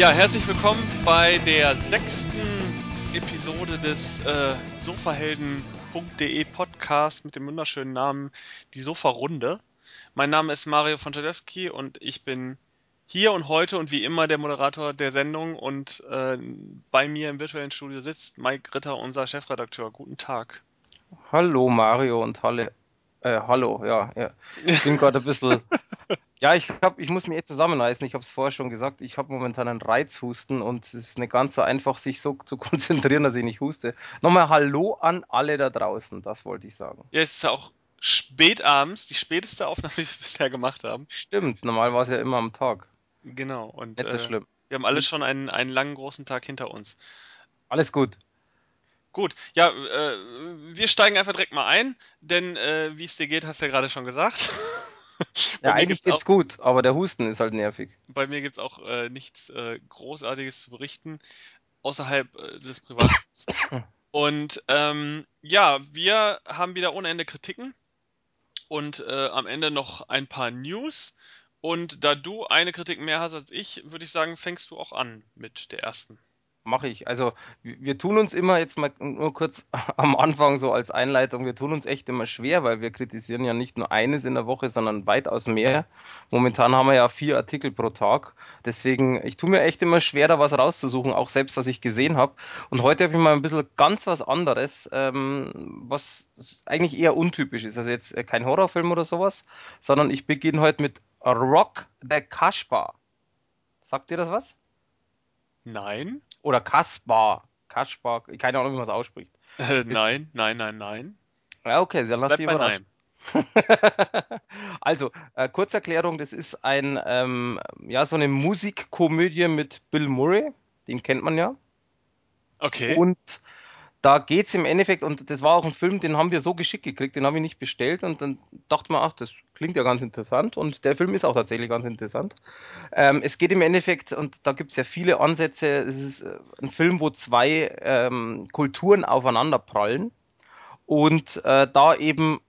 Ja, herzlich willkommen bei der sechsten Episode des äh, Sofahelden.de Podcast mit dem wunderschönen Namen Die Sofa-Runde. Mein Name ist Mario von Jalewski und ich bin hier und heute und wie immer der Moderator der Sendung und äh, bei mir im virtuellen Studio sitzt Mike Ritter, unser Chefredakteur. Guten Tag. Hallo Mario und Halle. Äh, hallo, ja, ja. Ich bin gerade ein bisschen Ja, ich, hab, ich muss mich jetzt zusammenreißen. Ich habe es vorher schon gesagt. Ich habe momentan einen Reizhusten und es ist nicht ganz so einfach, sich so zu konzentrieren, dass ich nicht huste. Nochmal Hallo an alle da draußen, das wollte ich sagen. Ja, es ist auch spät abends, die späteste Aufnahme, die wir bisher gemacht haben. Stimmt, normal war es ja immer am Tag. Genau, und Jetzt ist äh, schlimm. wir haben alle schon einen, einen langen, großen Tag hinter uns. Alles gut. Gut, ja, äh, wir steigen einfach direkt mal ein, denn äh, wie es dir geht, hast du ja gerade schon gesagt. Ja, eigentlich geht's gut, aber der Husten ist halt nervig. Bei mir gibt's auch äh, nichts äh, Großartiges zu berichten, außerhalb äh, des Privaten. Und ähm, ja, wir haben wieder ohne Ende Kritiken und äh, am Ende noch ein paar News. Und da du eine Kritik mehr hast als ich, würde ich sagen, fängst du auch an mit der ersten. Mache ich. Also wir tun uns immer jetzt mal nur kurz am Anfang so als Einleitung, wir tun uns echt immer schwer, weil wir kritisieren ja nicht nur eines in der Woche, sondern weitaus mehr. Momentan haben wir ja vier Artikel pro Tag. Deswegen, ich tue mir echt immer schwer, da was rauszusuchen, auch selbst was ich gesehen habe. Und heute habe ich mal ein bisschen ganz was anderes, ähm, was eigentlich eher untypisch ist. Also jetzt äh, kein Horrorfilm oder sowas, sondern ich beginne heute mit Rock the Kaspar. Sagt dir das was? Nein? Oder Kaspar. Kaspar, keine Ahnung, wie man es ausspricht. Äh, nein, nein, nein, nein. Ja, okay, dann lass dich überraschen. also, äh, Kurzerklärung, das ist ein, ähm, ja, so eine Musikkomödie mit Bill Murray, den kennt man ja. Okay. Und da geht's im Endeffekt, und das war auch ein Film, den haben wir so geschickt gekriegt, den habe ich nicht bestellt und dann dachte man, ach, das klingt ja ganz interessant und der Film ist auch tatsächlich ganz interessant. Ähm, es geht im Endeffekt, und da gibt's ja viele Ansätze, es ist äh, ein Film, wo zwei ähm, Kulturen aufeinander prallen und äh, da eben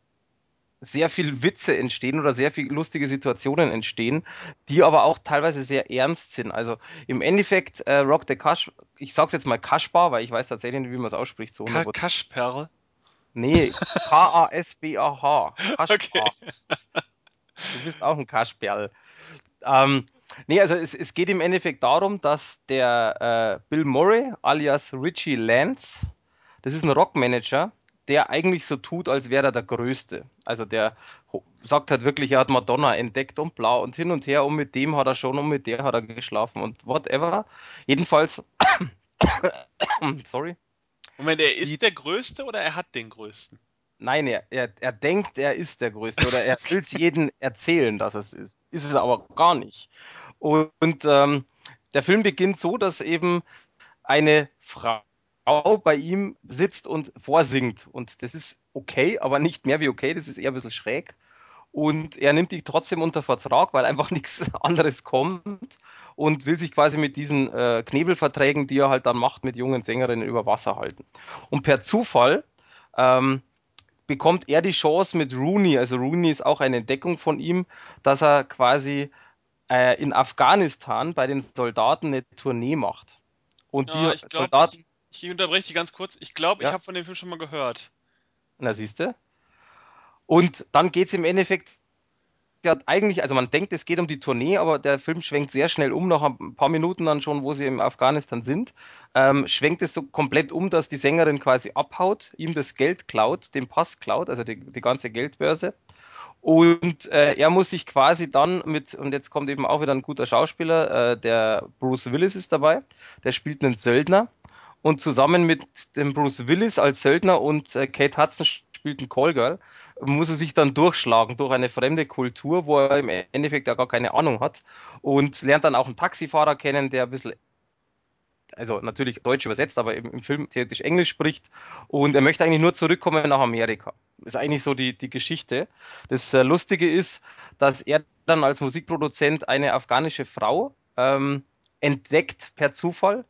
sehr viel Witze entstehen oder sehr viel lustige Situationen entstehen, die aber auch teilweise sehr ernst sind. Also im Endeffekt äh, Rock the Kasch, ich sag's jetzt mal Kaschbar, weil ich weiß tatsächlich nicht, wie man es ausspricht. So Ka Kaschperl. nee, K-A-S-B-A-H. Kaschbar. Okay. Du bist auch ein Kaschperl. Ähm, nee, also es, es geht im Endeffekt darum, dass der äh, Bill Murray alias Richie Lance, das ist ein Rockmanager, der eigentlich so tut, als wäre er der Größte. Also der sagt halt wirklich, er hat Madonna entdeckt und bla und hin und her und mit dem hat er schon und mit der hat er geschlafen und whatever. Jedenfalls, sorry, Moment, er ist der Größte oder er hat den Größten? Nein, er, er, er denkt, er ist der Größte oder er will es jedem erzählen, dass es ist. Ist es aber gar nicht. Und, und ähm, der Film beginnt so, dass eben eine Frau bei ihm sitzt und vorsingt. Und das ist okay, aber nicht mehr wie okay, das ist eher ein bisschen schräg. Und er nimmt die trotzdem unter Vertrag, weil einfach nichts anderes kommt und will sich quasi mit diesen äh, Knebelverträgen, die er halt dann macht, mit jungen Sängerinnen über Wasser halten. Und per Zufall ähm, bekommt er die Chance mit Rooney, also Rooney ist auch eine Entdeckung von ihm, dass er quasi äh, in Afghanistan bei den Soldaten eine Tournee macht. Und Ja, die ich glaube, Soldaten, ich, ich unterbreche dich ganz kurz. Ich glaube, ich Ja. habe von dem Film schon mal gehört. na siehste. Und dann geht's im Endeffekt ja eigentlich, also man denkt, es geht um die Tournee, aber der Film schwenkt sehr schnell um, nach ein paar Minuten dann schon, wo sie im Afghanistan sind, ähm, schwenkt es so komplett um, dass die Sängerin quasi abhaut, ihm das Geld klaut, den Pass klaut, also die, die ganze Geldbörse. Und äh, er muss sich quasi dann mit, und jetzt kommt eben auch wieder ein guter Schauspieler, äh, der Bruce Willis ist dabei, der spielt einen Söldner. Und zusammen mit dem Bruce Willis als Söldner und äh, Kate Hudson spielt einen Callgirl, muss er sich dann durchschlagen durch eine fremde Kultur, wo er im Endeffekt ja gar keine Ahnung hat und lernt dann auch einen Taxifahrer kennen, der ein bisschen, also natürlich Deutsch übersetzt, aber im, im Film theoretisch Englisch spricht und er möchte eigentlich nur zurückkommen nach Amerika. Ist eigentlich so die, die Geschichte. Das äh, Lustige ist, dass er dann als Musikproduzent eine afghanische Frau ähm, entdeckt per Zufall,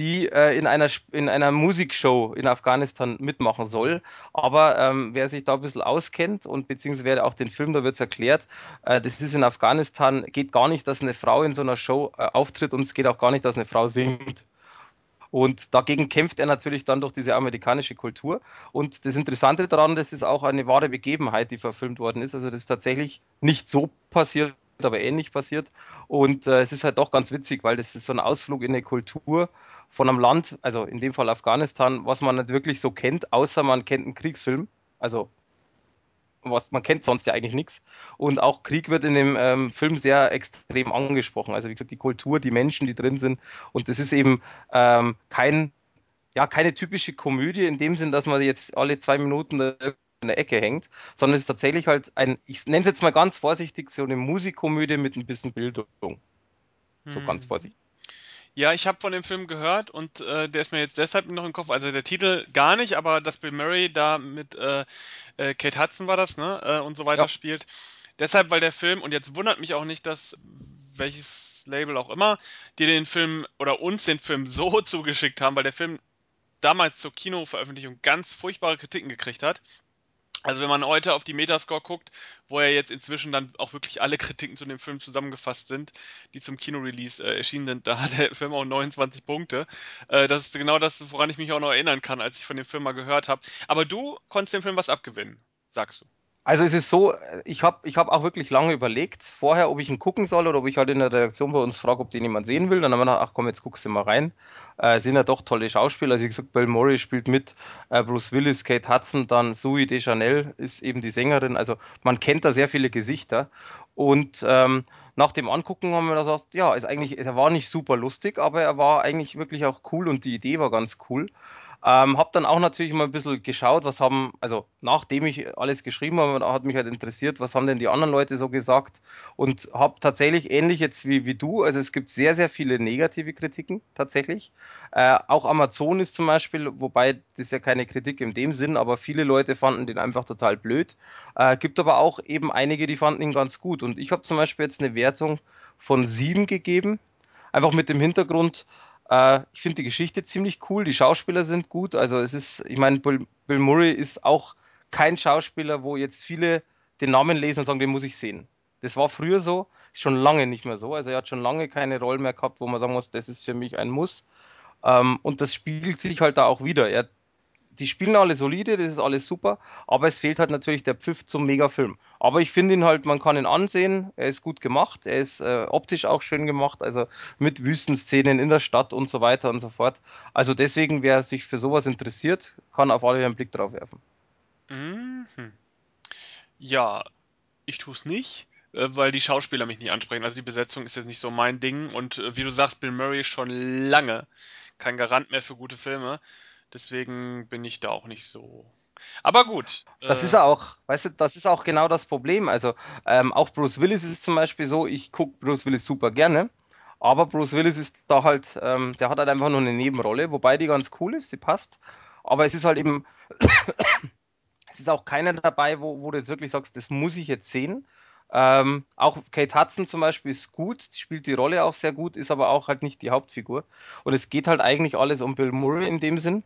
die äh, in, einer, in einer Musikshow in Afghanistan mitmachen soll. Aber ähm, wer sich da ein bisschen auskennt und beziehungsweise auch den Film, da wird es erklärt, äh, das ist in Afghanistan, geht gar nicht, dass eine Frau in so einer Show äh, auftritt und es geht auch gar nicht, dass eine Frau singt. Und dagegen kämpft er natürlich dann durch diese amerikanische Kultur. Und das Interessante daran, das ist auch eine wahre Begebenheit, die verfilmt worden ist. Also das ist tatsächlich nicht so passiert, aber ähnlich passiert. Und äh, es ist halt doch ganz witzig, weil das ist so ein Ausflug in eine Kultur von einem Land, also in dem Fall Afghanistan, was man nicht wirklich so kennt, außer man kennt einen Kriegsfilm. Also was man kennt sonst ja eigentlich nichts. Und auch Krieg wird in dem ähm, Film sehr extrem angesprochen. Also wie gesagt, die Kultur, die Menschen, die drin sind. Und das ist eben ähm, kein, ja, keine typische Komödie in dem Sinn, dass man jetzt alle zwei Minuten in der Ecke hängt, sondern es ist tatsächlich halt ein, ich nenne es jetzt mal ganz vorsichtig, so eine Musikkomödie mit ein bisschen Bildung. So hm. ganz vorsichtig. Ja, ich habe von dem Film gehört und äh, der ist mir jetzt deshalb noch im Kopf. Also der Titel gar nicht, aber dass Bill Murray da mit äh, äh, Kate Hudson war das, ne? Äh, und so weiter ja. spielt. Deshalb, weil der Film, und jetzt wundert mich auch nicht, dass welches Label auch immer, die den Film oder uns den Film so zugeschickt haben, weil der Film damals zur Kinoveröffentlichung ganz furchtbare Kritiken gekriegt hat. Also wenn man heute auf die Metascore guckt, wo ja jetzt inzwischen dann auch wirklich alle Kritiken zu dem Film zusammengefasst sind, die zum Kinorelease äh, erschienen sind, da hat der Film auch 29 Punkte. Äh, das ist genau das, woran ich mich auch noch erinnern kann, als ich von dem Film mal gehört habe. Aber du konntest dem Film was abgewinnen, sagst du. Also es ist so, ich habe ich hab auch wirklich lange überlegt, vorher, ob ich ihn gucken soll oder ob ich halt in der Redaktion bei uns frage, ob den jemand sehen will. Dann haben wir gedacht, ach komm, jetzt guckst du mal rein. Äh, sind ja doch tolle Schauspieler. Also wie gesagt, Bill Murray spielt mit, äh, Bruce Willis, Kate Hudson, dann Zoe Deschanel ist eben die Sängerin. Also man kennt da sehr viele Gesichter. Und ähm, nach dem Angucken haben wir gesagt, ja, ist eigentlich, er war nicht super lustig, aber er war eigentlich wirklich auch cool und die Idee war ganz cool. Ähm, habe dann auch natürlich mal ein bisschen geschaut, was haben, also nachdem ich alles geschrieben habe, hat mich halt interessiert, was haben denn die anderen Leute so gesagt und habe tatsächlich ähnlich jetzt wie, wie du, also es gibt sehr, sehr viele negative Kritiken tatsächlich. Äh, auch Amazon ist zum Beispiel, wobei das ist ja keine Kritik in dem Sinn, aber viele Leute fanden den einfach total blöd. Äh, gibt aber auch eben einige, die fanden ihn ganz gut und ich habe zum Beispiel jetzt eine Wertung von sieben gegeben, einfach mit dem Hintergrund, äh, ich finde die Geschichte ziemlich cool, die Schauspieler sind gut. Also es ist, ich meine, Bill, Bill Murray ist auch kein Schauspieler, wo jetzt viele den Namen lesen und sagen, den muss ich sehen. Das war früher so, schon lange nicht mehr so. Also er hat schon lange keine Rolle mehr gehabt, wo man sagen muss, das ist für mich ein Muss. Ähm, und das spiegelt sich halt da auch wieder. Er die spielen alle solide, das ist alles super, aber es fehlt halt natürlich der Pfiff zum Megafilm. Aber ich finde ihn halt, man kann ihn ansehen, er ist gut gemacht, er ist äh, optisch auch schön gemacht, also mit Wüstenszenen in der Stadt und so weiter und so fort. Also deswegen, wer sich für sowas interessiert, kann auf alle einen Blick drauf werfen. Mhm. Ja, ich tue es nicht äh, weil die Schauspieler mich nicht ansprechen. Also die Besetzung ist jetzt nicht so mein Ding und äh, wie du sagst, Bill Murray ist schon lange kein Garant mehr für gute Filme. Deswegen bin ich da auch nicht so. Aber gut. Das äh, ist auch, weißt du, das ist auch genau das Problem. Also ähm, auch Bruce Willis ist zum Beispiel so, ich gucke Bruce Willis super gerne, aber Bruce Willis ist da halt, ähm, der hat halt einfach nur eine Nebenrolle, wobei die ganz cool ist, die passt. Aber es ist halt eben, es ist auch keiner dabei, wo, wo du jetzt wirklich sagst, das muss ich jetzt sehen. Ähm, auch Kate Hudson zum Beispiel ist gut, spielt die Rolle auch sehr gut, ist aber auch halt nicht die Hauptfigur. Und es geht halt eigentlich alles um Bill Murray in dem Sinn.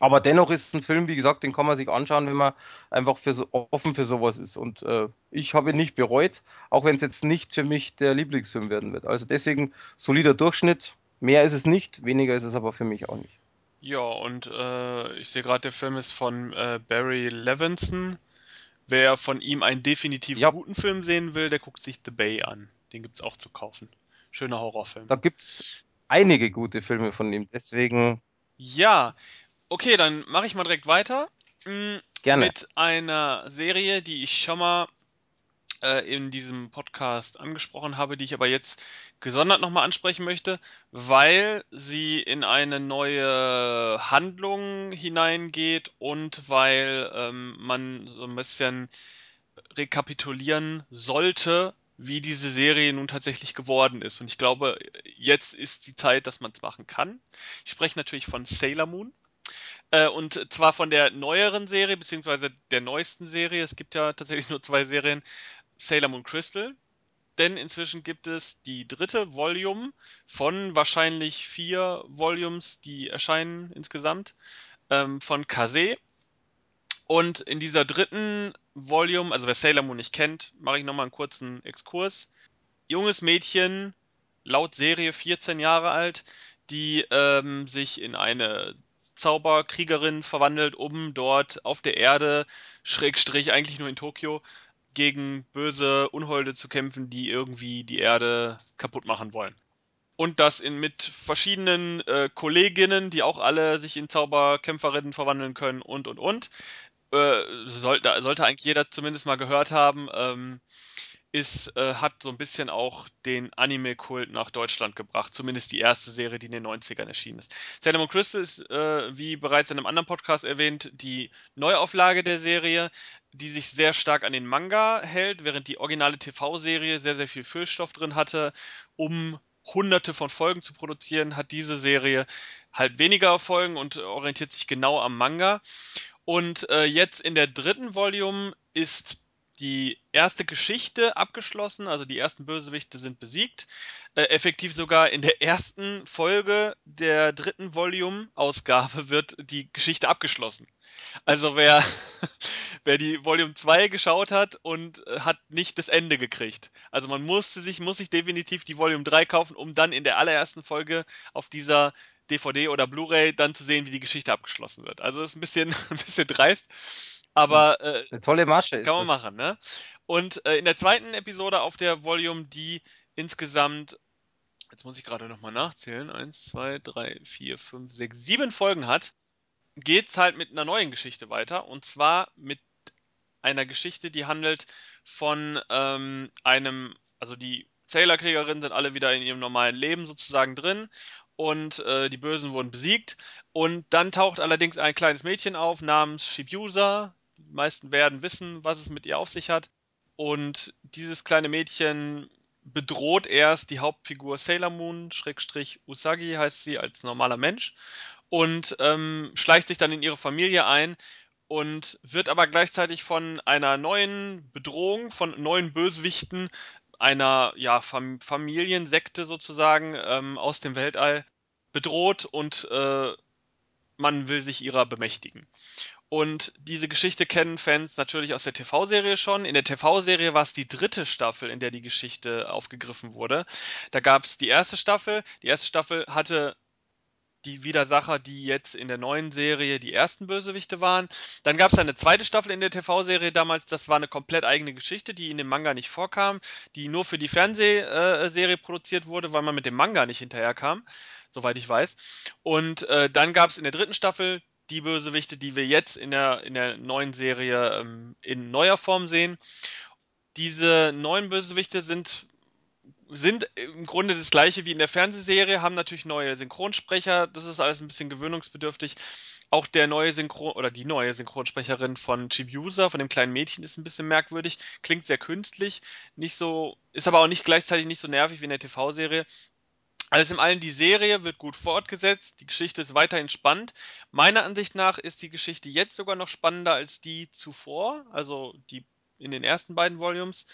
Aber dennoch ist es ein Film, wie gesagt, den kann man sich anschauen, wenn man einfach für so, offen für sowas ist. Und äh, ich habe ihn nicht bereut, auch wenn es jetzt nicht für mich der Lieblingsfilm werden wird. Also deswegen solider Durchschnitt. Mehr ist es nicht, weniger ist es aber für mich auch nicht. Ja, und äh, ich sehe gerade, der Film ist von äh, Barry Levinson. Wer von ihm einen definitiv ja. guten Film sehen will, der guckt sich The Bay an. Den gibt es auch zu kaufen. Schöner Horrorfilm. Da gibt es einige gute Filme von ihm, deswegen. Ja, Okay, dann mache ich mal direkt weiter. Mm, Gerne. Mit einer Serie, die ich schon mal äh, in diesem Podcast angesprochen habe, die ich aber jetzt gesondert nochmal ansprechen möchte, weil sie in eine neue Handlung hineingeht und weil ähm, man so ein bisschen rekapitulieren sollte, wie diese Serie nun tatsächlich geworden ist. Und ich glaube, jetzt ist die Zeit, dass man es machen kann. Ich spreche natürlich von Sailor Moon. Äh, und zwar von der neueren Serie, beziehungsweise der neuesten Serie. Es gibt ja tatsächlich nur zwei Serien. Sailor Moon Crystal. denn inzwischen gibt es die dritte Volume von wahrscheinlich vier Volumes, die erscheinen insgesamt, ähm, von Kase. Und in dieser dritten Volume, also wer Sailor Moon nicht kennt, mache ich nochmal einen kurzen Exkurs. Junges Mädchen, laut Serie 14 Jahre alt, die ähm, sich in eine Zauberkriegerin verwandelt, um dort auf der Erde, Schrägstrich eigentlich nur in Tokio, gegen böse Unholde zu kämpfen, die irgendwie die Erde kaputt machen wollen. Und das in, mit verschiedenen äh, Kolleginnen, die auch alle sich in Zauberkämpferinnen verwandeln können und und und. Äh, sollte, sollte eigentlich jeder zumindest mal gehört haben. Ähm, ist, äh, hat so ein bisschen auch den Anime-Kult nach Deutschland gebracht. Zumindest die erste Serie, die in den 90ern erschienen ist. Sailor Moon Crystal ist, äh, wie bereits in einem anderen Podcast erwähnt, die Neuauflage der Serie, die sich sehr stark an den Manga hält, während die originale TV-Serie sehr, sehr viel Füllstoff drin hatte, um hunderte von Folgen zu produzieren, hat diese Serie halt weniger Folgen und orientiert sich genau am Manga. Und äh, jetzt in der dritten Volume ist die erste Geschichte abgeschlossen, also die ersten Bösewichte sind besiegt. Äh, effektiv sogar in der ersten Folge der dritten Volume-Ausgabe wird die Geschichte abgeschlossen. Also wer, wer die Volume 2 geschaut hat und äh, hat nicht das Ende gekriegt. Also man musste sich, muss sich definitiv die Volume 3 kaufen, um dann in der allerersten Folge auf dieser DVD oder Blu-ray dann zu sehen, wie die Geschichte abgeschlossen wird. Also das ist ein bisschen, ein bisschen dreist. Aber äh, eine tolle Masche ist Kann man das. machen, ne? Und äh, in der zweiten Episode auf der Volume, die insgesamt, jetzt muss ich gerade nochmal nachzählen, eins, zwei, drei, vier, fünf, sechs, sieben Folgen hat, geht's halt mit einer neuen Geschichte weiter. Und zwar mit einer Geschichte, die handelt von ähm, einem, also die Sailor-Kriegerinnen sind alle wieder in ihrem normalen Leben sozusagen drin und äh, die Bösen wurden besiegt. Und dann taucht allerdings ein kleines Mädchen auf namens Shibusa, die meisten werden wissen, was es mit ihr auf sich hat. Und dieses kleine Mädchen bedroht erst die Hauptfigur Sailor Moon, Schrägstrich Usagi heißt sie als normaler Mensch, und ähm, schleicht sich dann in ihre Familie ein und wird aber gleichzeitig von einer neuen Bedrohung, von neuen Bösewichten, einer ja, Fam Familiensekte sozusagen ähm, aus dem Weltall bedroht und äh, man will sich ihrer bemächtigen. Und diese Geschichte kennen Fans natürlich aus der TV-Serie schon. In der TV-Serie war es die dritte Staffel, in der die Geschichte aufgegriffen wurde. Da gab es die erste Staffel. Die erste Staffel hatte die Widersacher, die jetzt in der neuen Serie die ersten Bösewichte waren. Dann gab es eine zweite Staffel in der TV-Serie damals, das war eine komplett eigene Geschichte, die in dem Manga nicht vorkam, die nur für die Fernsehserie produziert wurde, weil man mit dem Manga nicht hinterherkam, soweit ich weiß. Und äh, dann gab es in der dritten Staffel die Bösewichte, die wir jetzt in der, in der neuen Serie ähm, in neuer Form sehen. Diese neuen Bösewichte sind sind im Grunde das gleiche wie in der Fernsehserie, haben natürlich neue Synchronsprecher, das ist alles ein bisschen gewöhnungsbedürftig. Auch der neue Synchron oder die neue Synchronsprecherin von Chibiusa, von dem kleinen Mädchen, ist ein bisschen merkwürdig, klingt sehr künstlich, nicht so, ist aber auch nicht gleichzeitig nicht so nervig wie in der TV-Serie. Alles in allem, die Serie wird gut fortgesetzt, die Geschichte ist weiterhin spannend. Meiner Ansicht nach ist die Geschichte jetzt sogar noch spannender als die zuvor, also die in den ersten beiden Volumes,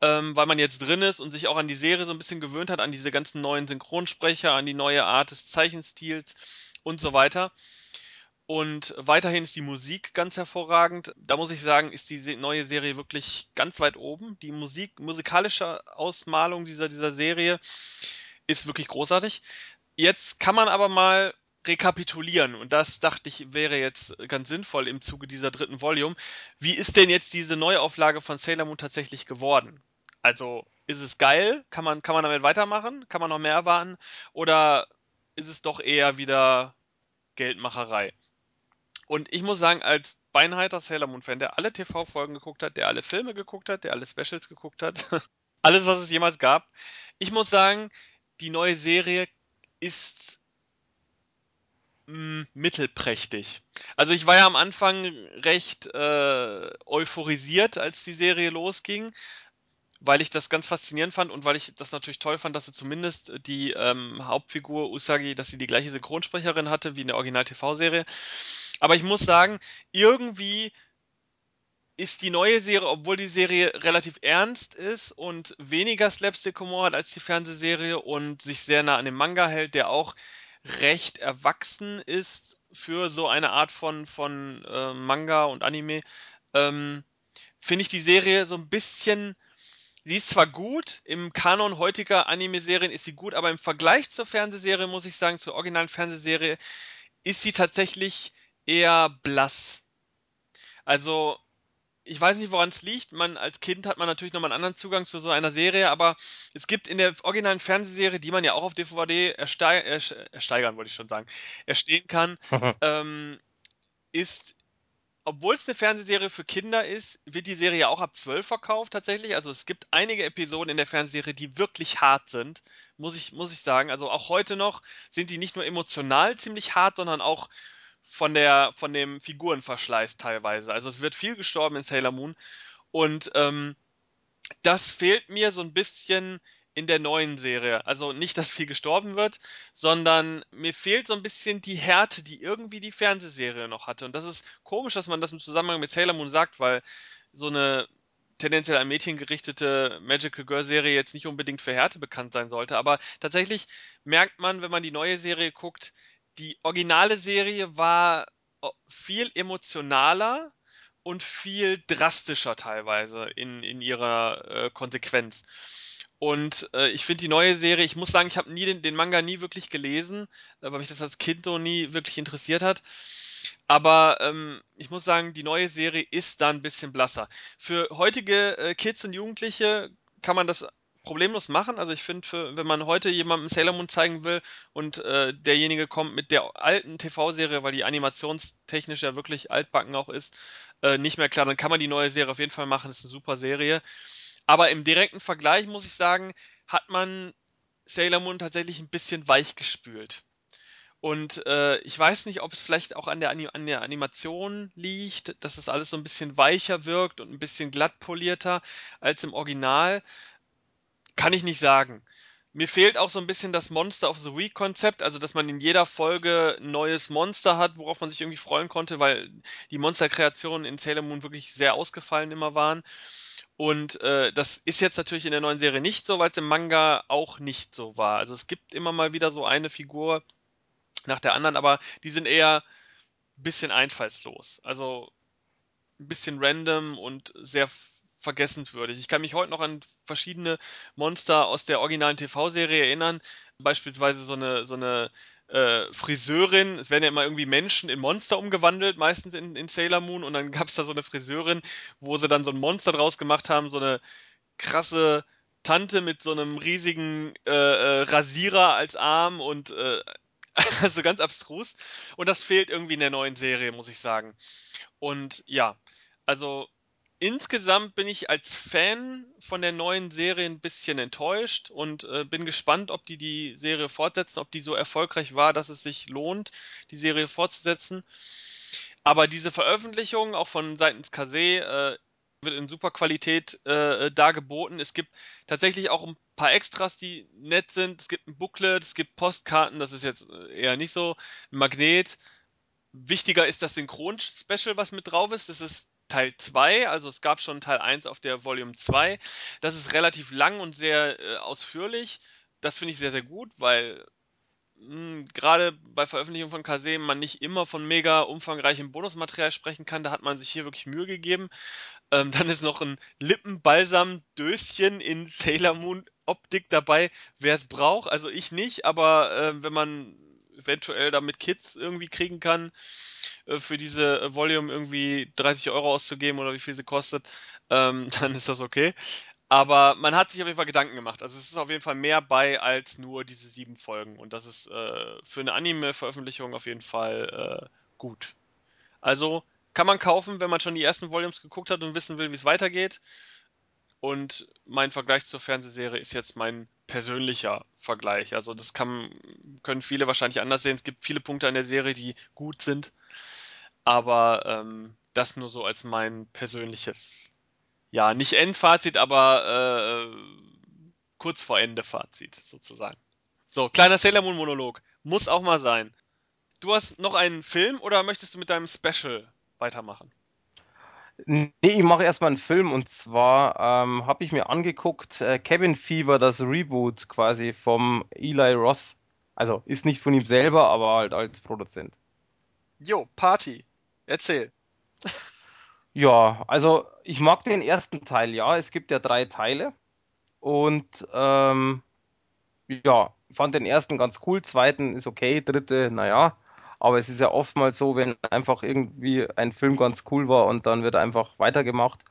ähm, weil man jetzt drin ist und sich auch an die Serie so ein bisschen gewöhnt hat, an diese ganzen neuen Synchronsprecher, an die neue Art des Zeichenstils und so weiter. Und weiterhin ist die Musik ganz hervorragend. Da muss ich sagen, ist die neue Serie wirklich ganz weit oben. Die Musik, musikalische Ausmalung dieser, dieser Serie ist wirklich großartig. Jetzt kann man aber mal rekapitulieren und das dachte ich wäre jetzt ganz sinnvoll im Zuge dieser dritten Volume. Wie ist denn jetzt diese Neuauflage von Sailor Moon tatsächlich geworden? Also ist es geil? Kann man, kann man damit weitermachen? Kann man noch mehr erwarten? Oder ist es doch eher wieder Geldmacherei? Und ich muss sagen, als beinheiter Sailor Moon-Fan, der alle TV-Folgen geguckt hat, der alle Filme geguckt hat, der alle Specials geguckt hat, alles, was es jemals gab, ich muss sagen, die neue Serie ist mm, mittelprächtig. Also ich war ja am Anfang recht äh, euphorisiert, als die Serie losging, weil ich das ganz faszinierend fand und weil ich das natürlich toll fand, dass sie zumindest die ähm, Hauptfigur Usagi, dass sie die gleiche Synchronsprecherin hatte wie in der Original-TV-Serie. Aber ich muss sagen, irgendwie ist die neue Serie, obwohl die Serie relativ ernst ist und weniger Slapstick-Humor hat als die Fernsehserie und sich sehr nah an dem Manga hält, der auch recht erwachsen ist für so eine Art von, von äh, Manga und Anime, ähm, finde ich die Serie so ein bisschen. Sie ist zwar gut, im Kanon heutiger Anime-Serien ist sie gut, aber im Vergleich zur Fernsehserie, muss ich sagen, zur originalen Fernsehserie, ist sie tatsächlich eher blass. Also, ich weiß nicht, woran es liegt. Man als Kind hat man natürlich nochmal einen anderen Zugang zu so einer Serie, aber es gibt in der originalen Fernsehserie, die man ja auch auf DVD ersteig ersteigern, wollte ich schon sagen, erstehen kann, ähm, ist, obwohl es eine Fernsehserie für Kinder ist, wird die Serie ja auch ab 12 verkauft tatsächlich. Also es gibt einige Episoden in der Fernsehserie, die wirklich hart sind, muss ich, muss ich sagen. Also auch heute noch sind die nicht nur emotional ziemlich hart, sondern auch von der von dem Figurenverschleiß teilweise. Also es wird viel gestorben in Sailor Moon und ähm, das fehlt mir so ein bisschen in der neuen Serie. Also nicht, dass viel gestorben wird, sondern mir fehlt so ein bisschen die Härte, die irgendwie die Fernsehserie noch hatte. Und das ist komisch, dass man das im Zusammenhang mit Sailor Moon sagt, weil so eine tendenziell an Mädchen gerichtete Magical Girl Serie jetzt nicht unbedingt für Härte bekannt sein sollte. Aber tatsächlich merkt man, wenn man die neue Serie guckt, die originale Serie war äh, viel emotionaler und viel drastischer teilweise in, in ihrer äh, Konsequenz. Und äh, ich finde die neue Serie, ich muss sagen, ich habe nie den, den, Manga nie wirklich gelesen, äh, weil mich das als Kind so nie wirklich interessiert hat. Aber ähm, ich muss sagen, die neue Serie ist da ein bisschen blasser. Für heutige äh, Kids und Jugendliche kann man das problemlos machen. Also ich finde, wenn man heute jemandem Sailor Moon zeigen will und äh, derjenige kommt mit der alten TV-Serie, weil die animationstechnisch ja wirklich altbacken auch ist, äh, nicht mehr klar, dann kann man die neue Serie auf jeden Fall machen. Das ist eine super Serie. Aber im direkten Vergleich muss ich sagen, hat man Sailor Moon tatsächlich ein bisschen weich gespült. Und äh, ich weiß nicht, ob es vielleicht auch an der, an der Animation liegt, dass es alles so ein bisschen weicher wirkt und ein bisschen glatt polierter als im Original. Kann ich nicht sagen. Mir fehlt auch so ein bisschen das Monster of the Week Konzept, also dass man in jeder Folge ein neues Monster hat, worauf man sich irgendwie freuen konnte, weil die Monsterkreationen in Sailor Moon wirklich sehr ausgefallen immer waren. Und äh, das ist jetzt natürlich in der neuen Serie nicht so, weil es im Manga auch nicht so war. Also es gibt immer mal wieder so eine Figur nach der anderen, aber die sind eher ein bisschen einfallslos. Also ein bisschen random und sehr vergessenswürdig. Ich kann mich heute noch an verschiedene Monster aus der originalen TV-Serie erinnern. Beispielsweise so eine, so eine äh, Friseurin, es werden ja immer irgendwie Menschen in Monster umgewandelt, meistens in, in Sailor Moon, und dann gab es da so eine Friseurin, wo sie dann so ein Monster draus gemacht haben, so eine krasse Tante mit so einem riesigen äh, äh, Rasierer als Arm und äh, also ganz abstrus. Und das fehlt irgendwie in der neuen Serie, muss ich sagen. Und ja, also insgesamt bin ich als Fan von der neuen Serie ein bisschen enttäuscht und äh, bin gespannt, ob die die Serie fortsetzen, ob die so erfolgreich war, dass es sich lohnt, die Serie fortzusetzen. Aber diese Veröffentlichung, auch von seitens Kase, äh, wird in super Qualität äh, dargeboten. Es gibt tatsächlich auch ein paar Extras, die nett sind. Es gibt ein Booklet, es gibt Postkarten, das ist jetzt äh, eher nicht so. Ein Magnet. Wichtiger ist das Synchron-Special, was mit drauf ist. Das ist Teil 2, also es gab schon Teil 1 auf der Volume 2. Das ist relativ lang und sehr äh, ausführlich. Das finde ich sehr, sehr gut, weil hm, gerade bei Veröffentlichung von Kase man nicht immer von mega umfangreichem Bonusmaterial sprechen kann. Da hat man sich hier wirklich Mühe gegeben. Ähm, dann ist noch ein Lippenbalsam-Döschen in Sailor Moon Optik dabei, wer es braucht. Also ich nicht, aber äh, wenn man eventuell damit Kids irgendwie kriegen kann, für diese äh, Volume irgendwie 30 Euro auszugeben oder wie viel sie kostet, ähm, dann ist das okay. Aber man hat sich auf jeden Fall Gedanken gemacht. Also es ist auf jeden Fall mehr bei als nur diese sieben Folgen. Und das ist äh, für eine Anime-Veröffentlichung auf jeden Fall äh, gut. Also kann man kaufen, wenn man schon die ersten Volumes geguckt hat und wissen will, wie es weitergeht. Und mein Vergleich zur Fernsehserie ist jetzt mein persönlicher Vergleich. Also das kann, können viele wahrscheinlich anders sehen. Es gibt viele Punkte an der Serie, die gut sind. Aber ähm, das nur so als mein persönliches, ja, nicht Endfazit, aber äh, kurz vor Ende Fazit sozusagen. So, kleiner Sailor Moon Monolog. Muss auch mal sein. Du hast noch einen Film oder möchtest du mit deinem Special weitermachen? Nee, ich mache erstmal einen Film und zwar ähm, habe ich mir angeguckt äh, Cabin Fever, das Reboot quasi vom Eli Roth. Also ist nicht von ihm selber, aber halt als Produzent. Jo, Party. Erzähl. Ja, also ich mag den ersten Teil, ja. Es gibt ja drei Teile. Und ähm, ja, fand den ersten ganz cool, zweiten ist okay, dritte, naja. Aber es ist ja oftmals so, wenn einfach irgendwie ein Film ganz cool war und dann wird einfach weitergemacht.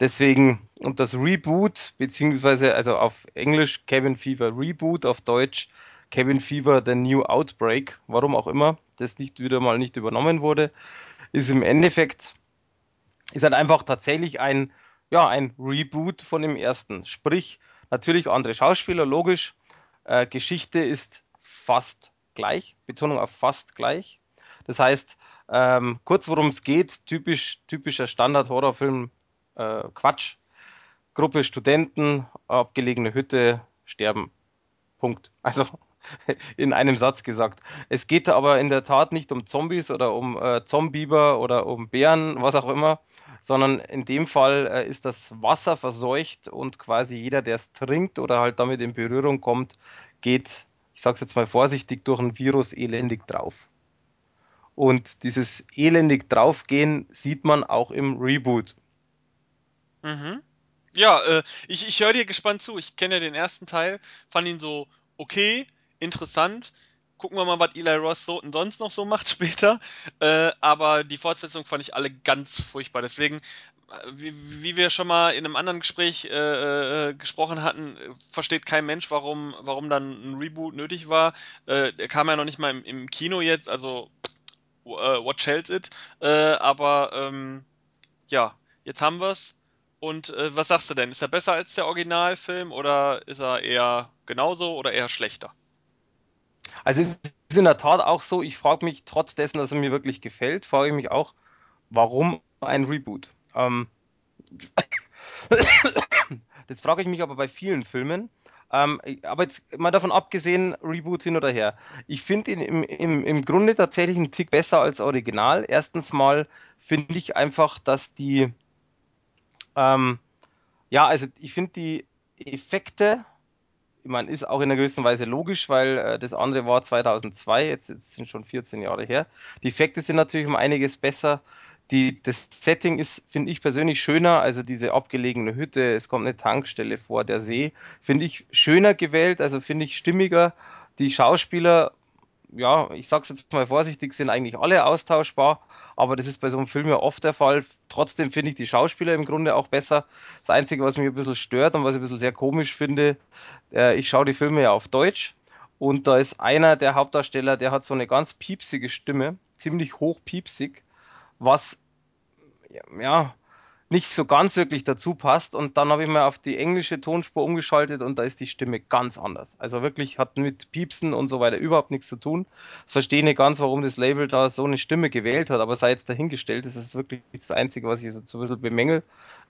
Deswegen, und das Reboot, beziehungsweise, also auf Englisch Cabin Fever Reboot, auf Deutsch Cabin Fever The New Outbreak, warum auch immer, das nicht wieder mal nicht übernommen wurde, ist im Endeffekt, ist halt einfach tatsächlich ein, ja, ein Reboot von dem ersten. Sprich, natürlich andere Schauspieler, logisch. Äh, Geschichte ist fast gleich, Betonung auf fast gleich. Das heißt, ähm, kurz worum es geht, typisch, typischer Standard-Horrorfilm, äh, Quatsch. Gruppe Studenten, abgelegene Hütte, sterben. Punkt. Also in einem Satz gesagt. Es geht aber in der Tat nicht um Zombies oder um äh, Zombieber oder um Bären, was auch immer, sondern in dem Fall äh, ist das Wasser verseucht und quasi jeder, der es trinkt oder halt damit in Berührung kommt, geht, ich sag's jetzt mal vorsichtig, durch ein Virus elendig drauf. Und dieses elendig draufgehen sieht man auch im Reboot. Mhm. Ja, äh, ich, ich höre dir gespannt zu. Ich kenne ja den ersten Teil, fand ihn so okay, interessant. Gucken wir mal, was Eli Ross so und sonst noch so macht später. Äh, aber die Fortsetzung fand ich alle ganz furchtbar. Deswegen, äh, wie, wie wir schon mal in einem anderen Gespräch äh, äh, gesprochen hatten, versteht kein Mensch, warum, warum dann ein Reboot nötig war. Äh, der kam ja noch nicht mal im, im Kino jetzt, also äh, what shells it. Äh, aber ähm, ja, jetzt haben wir's. Und äh, was sagst du denn? Ist er besser als der Originalfilm oder ist er eher genauso oder eher schlechter? Also es ist in der Tat auch so, ich frage mich trotz dessen, dass er mir wirklich gefällt, frage ich mich auch, warum ein Reboot? Ähm, das frage ich mich aber bei vielen Filmen. Ähm, aber jetzt mal davon abgesehen, Reboot hin oder her. Ich finde ihn im, im, im Grunde tatsächlich einen Tick besser als Original. Erstens mal finde ich einfach, dass die, ähm, ja, also ich finde die Effekte meine, ist auch in einer gewissen Weise logisch, weil äh, das andere war 2002, jetzt, jetzt sind schon 14 Jahre her. Die Effekte sind natürlich um einiges besser. Die, das Setting ist, finde ich persönlich schöner, also diese abgelegene Hütte, es kommt eine Tankstelle vor, der See, finde ich schöner gewählt, also finde ich stimmiger. Die Schauspieler ja, ich sag's jetzt mal vorsichtig, sind eigentlich alle austauschbar, aber das ist bei so einem Film ja oft der Fall. Trotzdem finde ich die Schauspieler im Grunde auch besser. Das Einzige, was mich ein bisschen stört und was ich ein bisschen sehr komisch finde, äh, ich schaue die Filme ja auf Deutsch und da ist einer der Hauptdarsteller, der hat so eine ganz piepsige Stimme, ziemlich hoch piepsig, was ja, nicht so ganz wirklich dazu passt. Und dann habe ich mal auf die englische Tonspur umgeschaltet und da ist die Stimme ganz anders. Also wirklich hat mit Piepsen und so weiter überhaupt nichts zu tun. Ich verstehe nicht ganz, warum das Label da so eine Stimme gewählt hat, aber sei jetzt dahingestellt, das ist wirklich das Einzige, was ich so ein bisschen bemängel.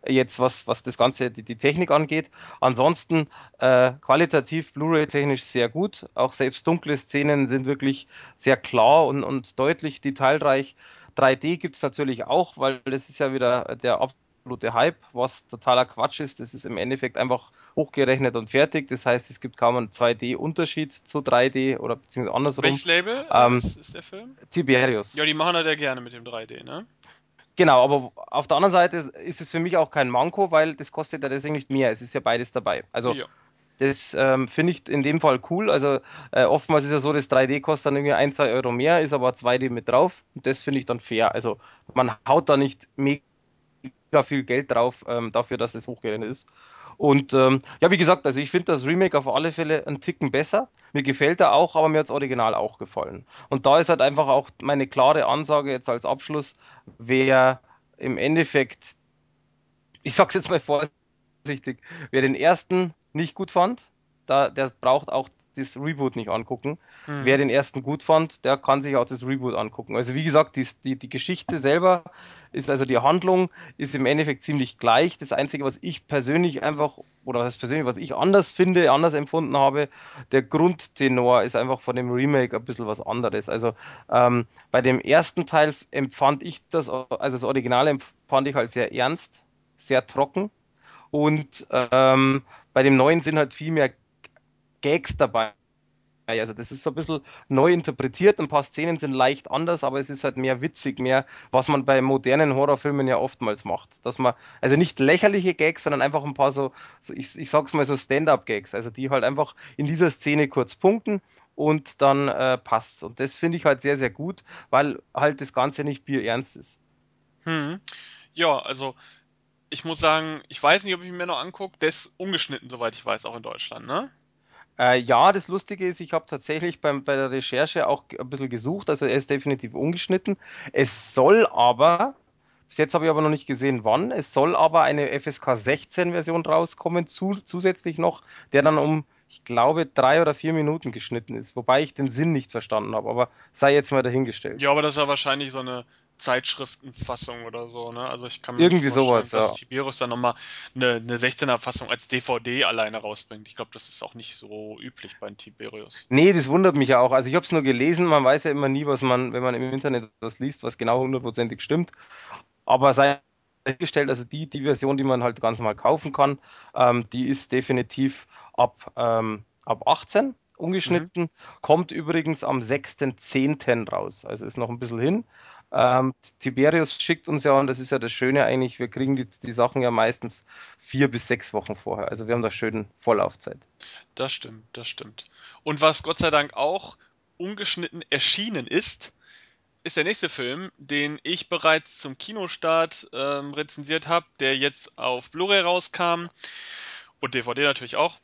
Jetzt, was, was das Ganze, die, die Technik angeht. Ansonsten äh, qualitativ Blu-ray-technisch sehr gut. Auch selbst dunkle Szenen sind wirklich sehr klar und, und deutlich detailreich. 3D gibt es natürlich auch, weil das ist ja wieder der absolute Hype, was totaler Quatsch ist. Das ist im Endeffekt einfach hochgerechnet und fertig. Das heißt, es gibt kaum einen 2D-Unterschied zu 3D oder beziehungsweise andersrum. Welches Label ähm, ist der Film? Tiberius. Ja, die machen das ja gerne mit dem 3D, ne? Genau, aber auf der anderen Seite ist es für mich auch kein Manko, weil das kostet ja deswegen nicht mehr. Es ist ja beides dabei. Also ja. Das ähm, finde ich in dem Fall cool. Also äh, oftmals ist ja so, das 3D kostet dann irgendwie ein, zwei Euro mehr, ist aber 2D mit drauf. Und das finde ich dann fair. Also man haut da nicht mega viel Geld drauf ähm, dafür, dass es hochgerechnet ist. Und ähm, ja, wie gesagt, also ich finde das Remake auf alle Fälle einen Ticken besser. Mir gefällt er auch, aber mir hat das Original auch gefallen. Und da ist halt einfach auch meine klare Ansage jetzt als Abschluss, wer im Endeffekt, ich sag's jetzt mal vorsichtig, wer den ersten nicht gut fand, da, der braucht auch das Reboot nicht angucken. Hm. Wer den ersten gut fand, der kann sich auch das Reboot angucken. Also wie gesagt, die, die, die Geschichte selber ist, also die Handlung ist im Endeffekt ziemlich gleich. Das Einzige, was ich persönlich einfach, oder was persönlich, was ich anders finde, anders empfunden habe, der Grundtenor ist einfach von dem Remake ein bisschen was anderes. Also ähm, bei dem ersten Teil empfand ich das, also das Original empfand ich halt sehr ernst, sehr trocken. Und ähm, bei dem neuen sind halt viel mehr Gags dabei. Also das ist so ein bisschen neu interpretiert, ein paar Szenen sind leicht anders, aber es ist halt mehr witzig, mehr, was man bei modernen Horrorfilmen ja oftmals macht. Dass man, also nicht lächerliche Gags, sondern einfach ein paar so, so ich, ich sag's mal so Stand-up-Gags, also die halt einfach in dieser Szene kurz punkten und dann äh, passt's. Und das finde ich halt sehr, sehr gut, weil halt das Ganze nicht bierernst ist. Hm. Ja, also ich muss sagen, ich weiß nicht, ob ich mir noch angucke, der ist ungeschnitten, soweit ich weiß, auch in Deutschland, ne? Äh, ja, das Lustige ist, ich habe tatsächlich beim, bei der Recherche auch ein bisschen gesucht, also er ist definitiv ungeschnitten. Es soll aber, bis jetzt habe ich aber noch nicht gesehen, wann, es soll aber eine FSK 16 Version rauskommen, zu, zusätzlich noch, der dann um, ich glaube, drei oder vier Minuten geschnitten ist, wobei ich den Sinn nicht verstanden habe, aber sei jetzt mal dahingestellt. Ja, aber das ist ja wahrscheinlich so eine Zeitschriftenfassung oder so, ne? Also ich kann mir irgendwie sowas, dass ja. Tiberius dann nochmal eine, eine 16er Fassung als DVD alleine rausbringt. Ich glaube, das ist auch nicht so üblich bei Tiberius. Nee, das wundert mich ja auch. Also ich habe es nur gelesen, man weiß ja immer nie, was man, wenn man im Internet was liest, was genau hundertprozentig stimmt. Aber sei gestellt, also die, die Version, die man halt ganz mal kaufen kann, ähm, die ist definitiv ab, ähm, ab 18 ungeschnitten, mhm. kommt übrigens am 6.10. raus. Also ist noch ein bisschen hin. Ähm, Tiberius schickt uns ja, und das ist ja das Schöne eigentlich, wir kriegen die, die Sachen ja meistens vier bis sechs Wochen vorher. Also wir haben da schön Vorlaufzeit. Das stimmt, das stimmt. Und was Gott sei Dank auch ungeschnitten erschienen ist, ist der nächste Film, den ich bereits zum Kinostart ähm, rezensiert habe, der jetzt auf Blu-ray rauskam und DVD natürlich auch.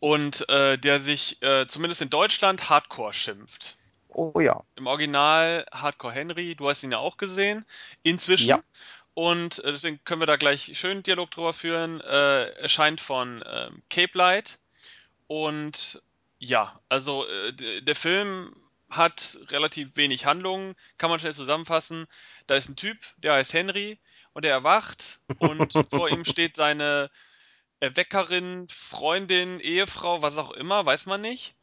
Und äh, der sich äh, zumindest in Deutschland Hardcore schimpft. Oh ja. Im Original Hardcore Henry, du hast ihn ja auch gesehen, inzwischen. Ja. Und äh, deswegen können wir da gleich schön Dialog drüber führen. Äh, erscheint von ähm, Cape Light. Und ja, also äh, der Film hat relativ wenig Handlungen, kann man schnell zusammenfassen. Da ist ein Typ, der heißt Henry und der erwacht und vor ihm steht seine Erweckerin, Freundin, Ehefrau, was auch immer, weiß man nicht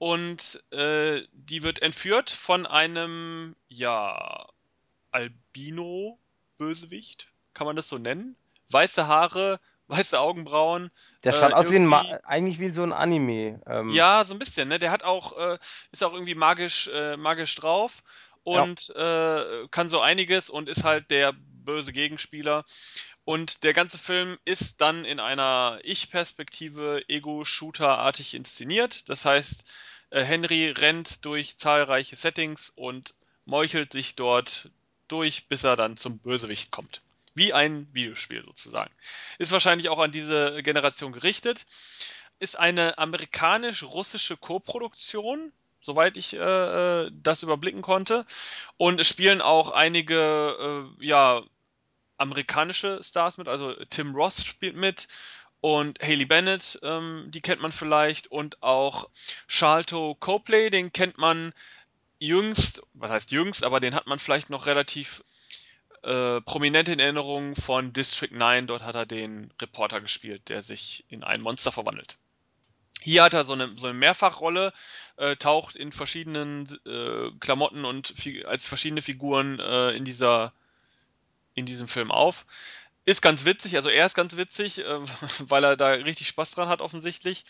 und äh, die wird entführt von einem, ja, Albino-Bösewicht, kann man das so nennen? Weiße Haare, weiße Augenbrauen. Der schaut äh, aus wie ein, Ma eigentlich wie so ein Anime. Ähm. Ja, so ein bisschen, ne? Der hat auch, äh, ist auch irgendwie magisch, äh, magisch drauf und ja. äh, kann so einiges und ist halt der böse Gegenspieler. Und der ganze Film ist dann in einer Ich-Perspektive Ego-Shooter-artig inszeniert. Das heißt, äh, Henry rennt durch zahlreiche Settings und meuchelt sich dort durch, bis er dann zum Bösewicht kommt. Wie ein Videospiel sozusagen. Ist wahrscheinlich auch an diese Generation gerichtet. Ist eine amerikanisch-russische Koproduktion, soweit ich äh, äh das überblicken konnte. Und es spielen auch einige, äh, ja, amerikanische Stars mit, also Tim Roth spielt mit und Haley Bennett, ähm, die kennt man vielleicht und auch Charlton Copley, den kennt man jüngst, was heißt jüngst, aber den hat man vielleicht noch relativ äh, prominent in Erinnerung von District 9. Dort hat er den Reporter gespielt, der sich in ein Monster verwandelt. Hier hat er so eine, so eine Mehrfachrolle, äh, taucht in verschiedenen äh, Klamotten und als verschiedene Figuren äh, in dieser in diesem Film auf. Ist ganz witzig, also er ist ganz witzig, äh, weil er da richtig Spaß dran hat offensichtlich.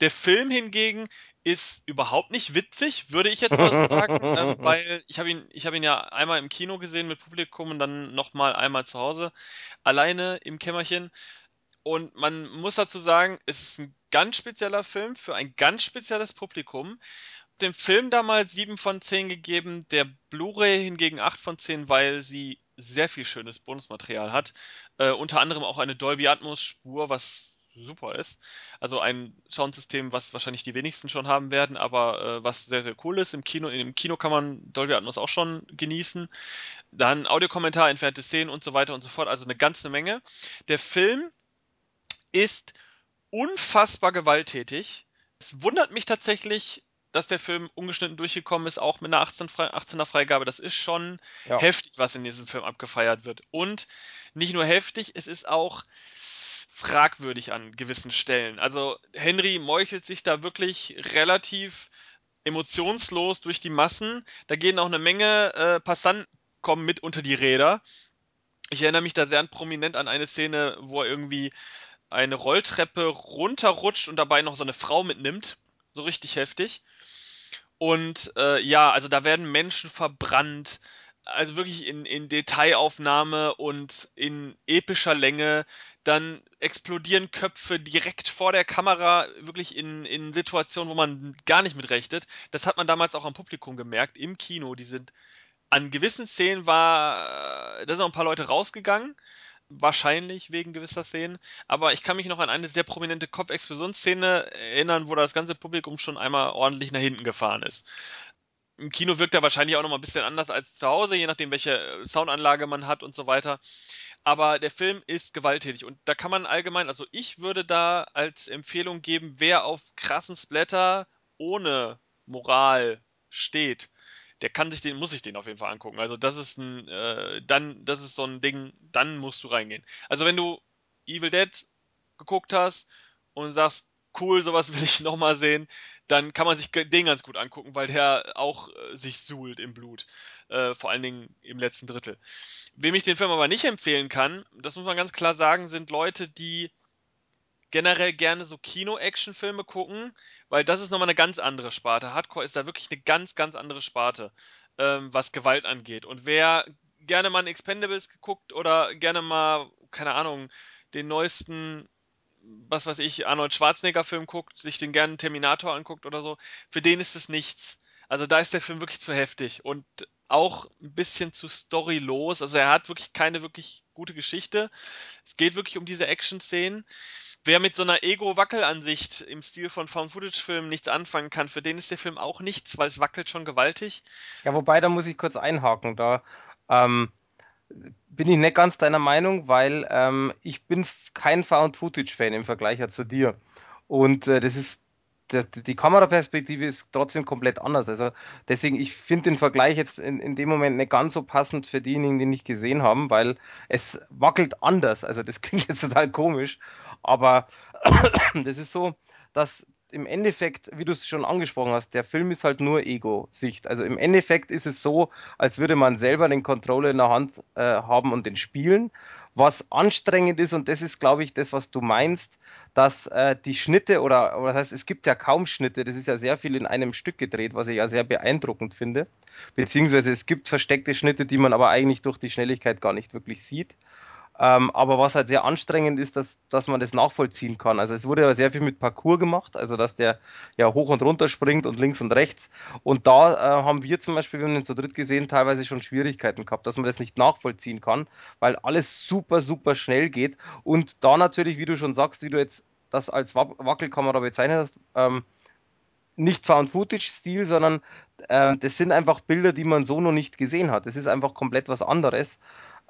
Der Film hingegen ist überhaupt nicht witzig, würde ich jetzt mal sagen, äh, weil ich habe ihn, ich habe ihn ja einmal im Kino gesehen mit Publikum und dann nochmal einmal zu Hause, alleine im Kämmerchen. Und man muss dazu sagen, es ist ein ganz spezieller Film für ein ganz spezielles Publikum. Dem Film damals 7 von 10 gegeben, der Blu-ray hingegen 8 von 10, weil sie sehr viel schönes Bonusmaterial hat. Äh, unter anderem auch eine Dolby Atmos Spur, was super ist. Also ein Soundsystem, was wahrscheinlich die wenigsten schon haben werden, aber äh, was sehr, sehr cool ist. Im Kino, im Kino kann man Dolby Atmos auch schon genießen. Dann Audiokommentar, entfernte Szenen und so weiter und so fort. Also eine ganze Menge. Der Film ist unfassbar gewalttätig. Es wundert mich tatsächlich, dass der Film ungeschnitten durchgekommen ist, auch mit einer 18 18er Freigabe. Das ist schon ja. heftig, was in diesem Film abgefeiert wird. Und nicht nur heftig, es ist auch fragwürdig an gewissen Stellen. Also Henry meuchelt sich da wirklich relativ emotionslos durch die Massen. Da gehen auch eine Menge äh, Passanten kommen mit unter die Räder. Ich erinnere mich da sehr prominent an eine Szene, wo er irgendwie eine Rolltreppe runterrutscht und dabei noch so eine Frau mitnimmt. So richtig heftig. Und äh, ja, also da werden Menschen verbrannt, also wirklich in, in Detailaufnahme und in epischer Länge. Dann explodieren Köpfe direkt vor der Kamera, wirklich in, in Situationen, wo man gar nicht mit rechnet. Das hat man damals auch am Publikum gemerkt, im Kino. Die sind an gewissen Szenen war, da sind auch ein paar Leute rausgegangen wahrscheinlich wegen gewisser Szenen, aber ich kann mich noch an eine sehr prominente Kopfexplosionsszene erinnern, wo das ganze Publikum schon einmal ordentlich nach hinten gefahren ist. Im Kino wirkt er wahrscheinlich auch noch mal ein bisschen anders als zu Hause, je nachdem welche Soundanlage man hat und so weiter. Aber der Film ist gewalttätig und da kann man allgemein, also ich würde da als Empfehlung geben, wer auf krassen Splatter ohne Moral steht, der kann sich den, muss sich den auf jeden Fall angucken. Also das ist ein, äh, dann, das ist so ein Ding, dann musst du reingehen. Also wenn du Evil Dead geguckt hast und sagst, cool, sowas will ich nochmal sehen, dann kann man sich den ganz gut angucken, weil der auch äh, sich suhlt im Blut. Äh, vor allen Dingen im letzten Drittel. Wem ich den Film aber nicht empfehlen kann, das muss man ganz klar sagen, sind Leute, die generell gerne so Kino-Action-Filme gucken, weil das ist nochmal eine ganz andere Sparte. Hardcore ist da wirklich eine ganz, ganz andere Sparte, ähm, was Gewalt angeht. Und wer gerne mal einen Expendables geguckt oder gerne mal, keine Ahnung, den neuesten, was weiß ich, Arnold Schwarzenegger-Film guckt, sich den gerne Terminator anguckt oder so, für den ist es nichts. Also da ist der Film wirklich zu heftig und auch ein bisschen zu storylos. Also er hat wirklich keine wirklich gute Geschichte. Es geht wirklich um diese Action-Szenen wer mit so einer Ego-Wackel-Ansicht im Stil von Found-Footage-Filmen nichts anfangen kann, für den ist der Film auch nichts, weil es wackelt schon gewaltig. Ja, wobei, da muss ich kurz einhaken. Da ähm, bin ich nicht ganz deiner Meinung, weil ähm, ich bin kein Found-Footage-Fan im Vergleich zu dir. Und äh, das ist die Kameraperspektive ist trotzdem komplett anders. Also deswegen, ich finde den Vergleich jetzt in, in dem Moment nicht ganz so passend für diejenigen, die nicht gesehen haben, weil es wackelt anders. Also das klingt jetzt total komisch, aber das ist so, dass im Endeffekt, wie du es schon angesprochen hast, der Film ist halt nur Ego-Sicht. Also im Endeffekt ist es so, als würde man selber den Controller in der Hand äh, haben und den spielen was anstrengend ist, und das ist, glaube ich, das, was du meinst, dass äh, die Schnitte oder, oder das heißt, es gibt ja kaum Schnitte, das ist ja sehr viel in einem Stück gedreht, was ich ja sehr beeindruckend finde. Beziehungsweise es gibt versteckte Schnitte, die man aber eigentlich durch die Schnelligkeit gar nicht wirklich sieht. Ähm, aber was halt sehr anstrengend ist, dass, dass man das nachvollziehen kann. Also es wurde ja sehr viel mit Parcours gemacht, also dass der ja hoch und runter springt und links und rechts. Und da äh, haben wir zum Beispiel, wir haben den zu dritt gesehen, teilweise schon Schwierigkeiten gehabt, dass man das nicht nachvollziehen kann, weil alles super, super schnell geht. Und da natürlich, wie du schon sagst, wie du jetzt das als Wackelkamera bezeichnet hast, ähm, nicht Found-Footage-Stil, sondern äh, das sind einfach Bilder, die man so noch nicht gesehen hat. Das ist einfach komplett was anderes.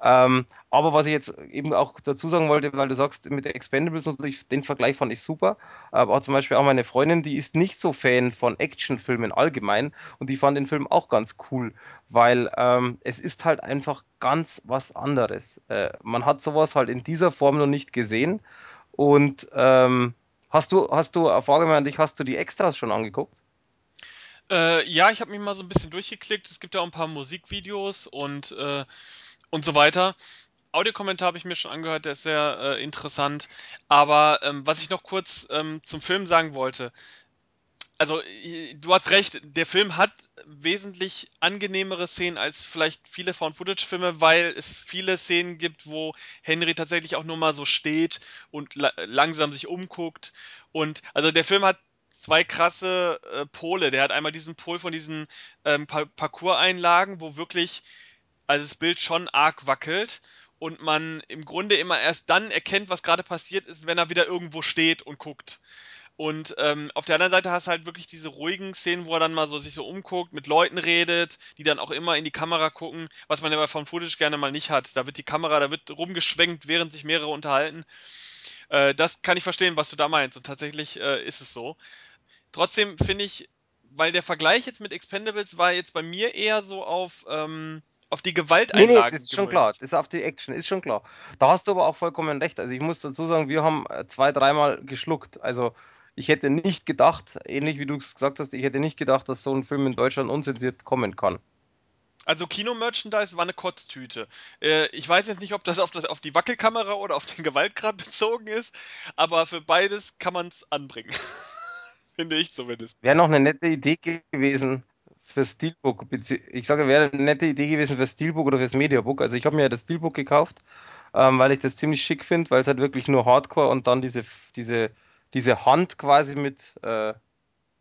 Ähm, aber was ich jetzt eben auch dazu sagen wollte, weil du sagst, mit Expendables und den Vergleich fand ich super. Aber zum Beispiel auch meine Freundin, die ist nicht so Fan von Actionfilmen allgemein und die fand den Film auch ganz cool, weil ähm, es ist halt einfach ganz was anderes. Äh, man hat sowas halt in dieser Form noch nicht gesehen und ähm, hast du, hast du, Frage mal an dich, hast du die Extras schon angeguckt? Äh, ja, ich habe mich mal so ein bisschen durchgeklickt. Es gibt ja auch ein paar Musikvideos und äh, und so weiter. Audiokommentar habe ich mir schon angehört, der ist sehr äh, interessant. Aber ähm, was ich noch kurz ähm, zum Film sagen wollte, also du hast recht, der Film hat wesentlich angenehmere Szenen als vielleicht viele Found-Footage-Filme, weil es viele Szenen gibt, wo Henry tatsächlich auch nur mal so steht und la langsam sich umguckt. Und also der Film hat zwei krasse äh, Pole. Der hat einmal diesen Pol von diesen ähm, pa Parcours-Einlagen, wo wirklich also das Bild schon arg wackelt und man im Grunde immer erst dann erkennt, was gerade passiert ist, wenn er wieder irgendwo steht und guckt. Und ähm, auf der anderen Seite hast du halt wirklich diese ruhigen Szenen, wo er dann mal so sich so umguckt, mit Leuten redet, die dann auch immer in die Kamera gucken, was man ja bei Found Footage gerne mal nicht hat. Da wird die Kamera, da wird rumgeschwenkt, während sich mehrere unterhalten. Äh, das kann ich verstehen, was du da meinst. Und tatsächlich äh, ist es so. trotzdem finde ich, weil der Vergleich jetzt mit Expendables war jetzt bei mir eher so auf, ähm, auf die Gewalteinlagen. Nee, nee, das ist schon klar. Das ist auf die Action, ist schon klar. Da hast du aber auch vollkommen recht. Also ich muss dazu sagen, wir haben äh, zwei, dreimal geschluckt. Also ich hätte nicht gedacht, ähnlich wie du es gesagt hast, ich hätte nicht gedacht, dass so ein Film in Deutschland unzensiert kommen kann. Also Kino-Merchandise war eine Kotztüte. Äh, ich weiß jetzt nicht, ob das auf, das auf die Wackelkamera oder auf den Gewaltgrad bezogen ist, aber für beides kann man es anbringen. Finde ich zumindest. Wäre noch eine nette Idee gewesen für Steelbook. Ich sage, wäre eine nette Idee gewesen für Steelbook oder fürs Mediabook. Also ich habe mir ja das Steelbook gekauft, ähm, weil ich das ziemlich schick finde, weil es halt wirklich nur Hardcore und dann diese, diese, diese Hand quasi mit, äh,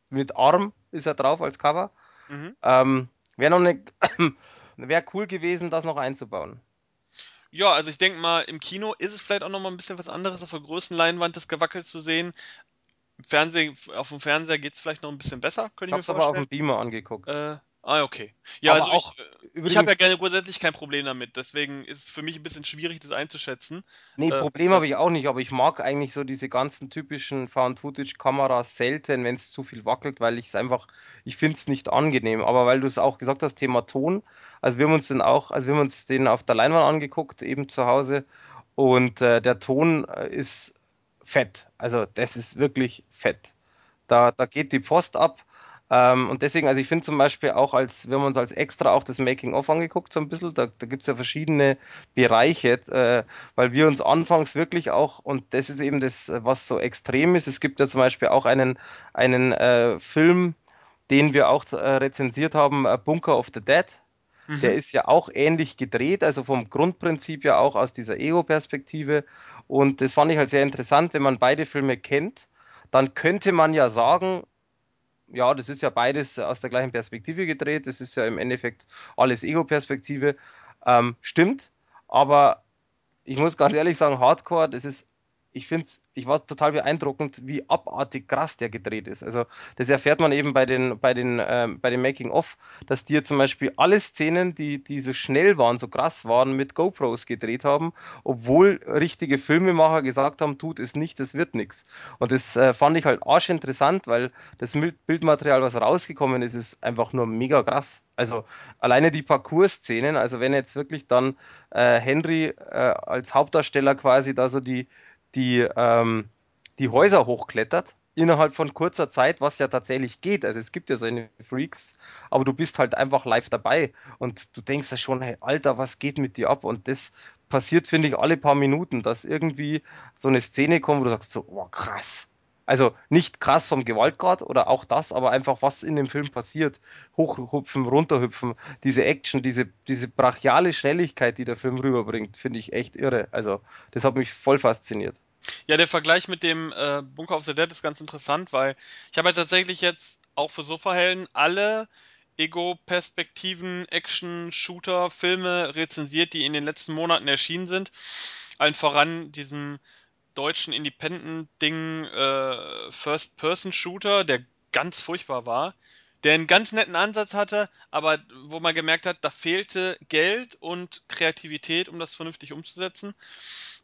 mit Arm ist er drauf als Cover. Mhm. Ähm, wäre noch eine, wäre cool gewesen, das noch einzubauen. Ja, also ich denke mal, im Kino ist es vielleicht auch noch mal ein bisschen was anderes, auf der größten Leinwand das Gewackelt zu sehen. Fernsehen, auf dem Fernseher geht es vielleicht noch ein bisschen besser, könnte ich, ich mir vorstellen. aber auf dem Beamer angeguckt. Äh, ah, okay. Ja, aber also ich, ich habe ja gerne grundsätzlich kein Problem damit, deswegen ist es für mich ein bisschen schwierig, das einzuschätzen. Nee, äh, Problem äh, habe ich auch nicht, aber ich mag eigentlich so diese ganzen typischen Found-Footage-Kameras selten, wenn es zu viel wackelt, weil ich es einfach, ich finde es nicht angenehm. Aber weil du es auch gesagt hast, Thema Ton, also wir haben uns den auch, also wir haben uns den auf der Leinwand angeguckt, eben zu Hause, und äh, der Ton äh, ist fett. Also das ist wirklich fett. Da, da geht die Post ab. Ähm, und deswegen, also ich finde zum Beispiel auch, als wir haben uns als extra auch das Making-of angeguckt, so ein bisschen, da, da gibt es ja verschiedene Bereiche, äh, weil wir uns anfangs wirklich auch, und das ist eben das, was so extrem ist, es gibt ja zum Beispiel auch einen, einen äh, Film, den wir auch äh, rezensiert haben, äh, Bunker of the Dead. Mhm. Der ist ja auch ähnlich gedreht, also vom Grundprinzip ja auch aus dieser Ego-Perspektive. Und das fand ich halt sehr interessant, wenn man beide Filme kennt, dann könnte man ja sagen, ja, das ist ja beides aus der gleichen Perspektive gedreht, das ist ja im Endeffekt alles Ego-Perspektive. Ähm, stimmt, aber ich muss ganz ehrlich sagen, Hardcore, das ist ich finde ich war total beeindruckend, wie abartig krass der gedreht ist. Also das erfährt man eben bei den, bei den, ähm, bei den Making-of, dass die zum Beispiel alle Szenen, die, die so schnell waren, so krass waren, mit GoPros gedreht haben, obwohl richtige Filmemacher gesagt haben, tut es nicht, das wird nichts. Und das äh, fand ich halt arschinteressant, weil das Bildmaterial, was rausgekommen ist, ist einfach nur mega krass. Also alleine die Parcours-Szenen, also wenn jetzt wirklich dann äh, Henry äh, als Hauptdarsteller quasi da so die die, ähm, die Häuser hochklettert innerhalb von kurzer Zeit, was ja tatsächlich geht. Also es gibt ja so eine Freaks, aber du bist halt einfach live dabei und du denkst ja schon, hey, Alter, was geht mit dir ab? Und das passiert, finde ich, alle paar Minuten, dass irgendwie so eine Szene kommt, wo du sagst so, oh krass. Also nicht krass vom Gewaltgrad oder auch das, aber einfach was in dem Film passiert. Hochhüpfen, runterhüpfen, diese Action, diese, diese brachiale Schnelligkeit, die der Film rüberbringt, finde ich echt irre. Also das hat mich voll fasziniert. Ja, der Vergleich mit dem äh, Bunker of the Dead ist ganz interessant, weil ich habe ja tatsächlich jetzt auch für Sofahelden alle Ego-Perspektiven, Action, Shooter, Filme rezensiert, die in den letzten Monaten erschienen sind. Allen voran diesen deutschen Independent-Ding äh, First-Person-Shooter, der ganz furchtbar war, der einen ganz netten Ansatz hatte, aber wo man gemerkt hat, da fehlte Geld und Kreativität, um das vernünftig umzusetzen.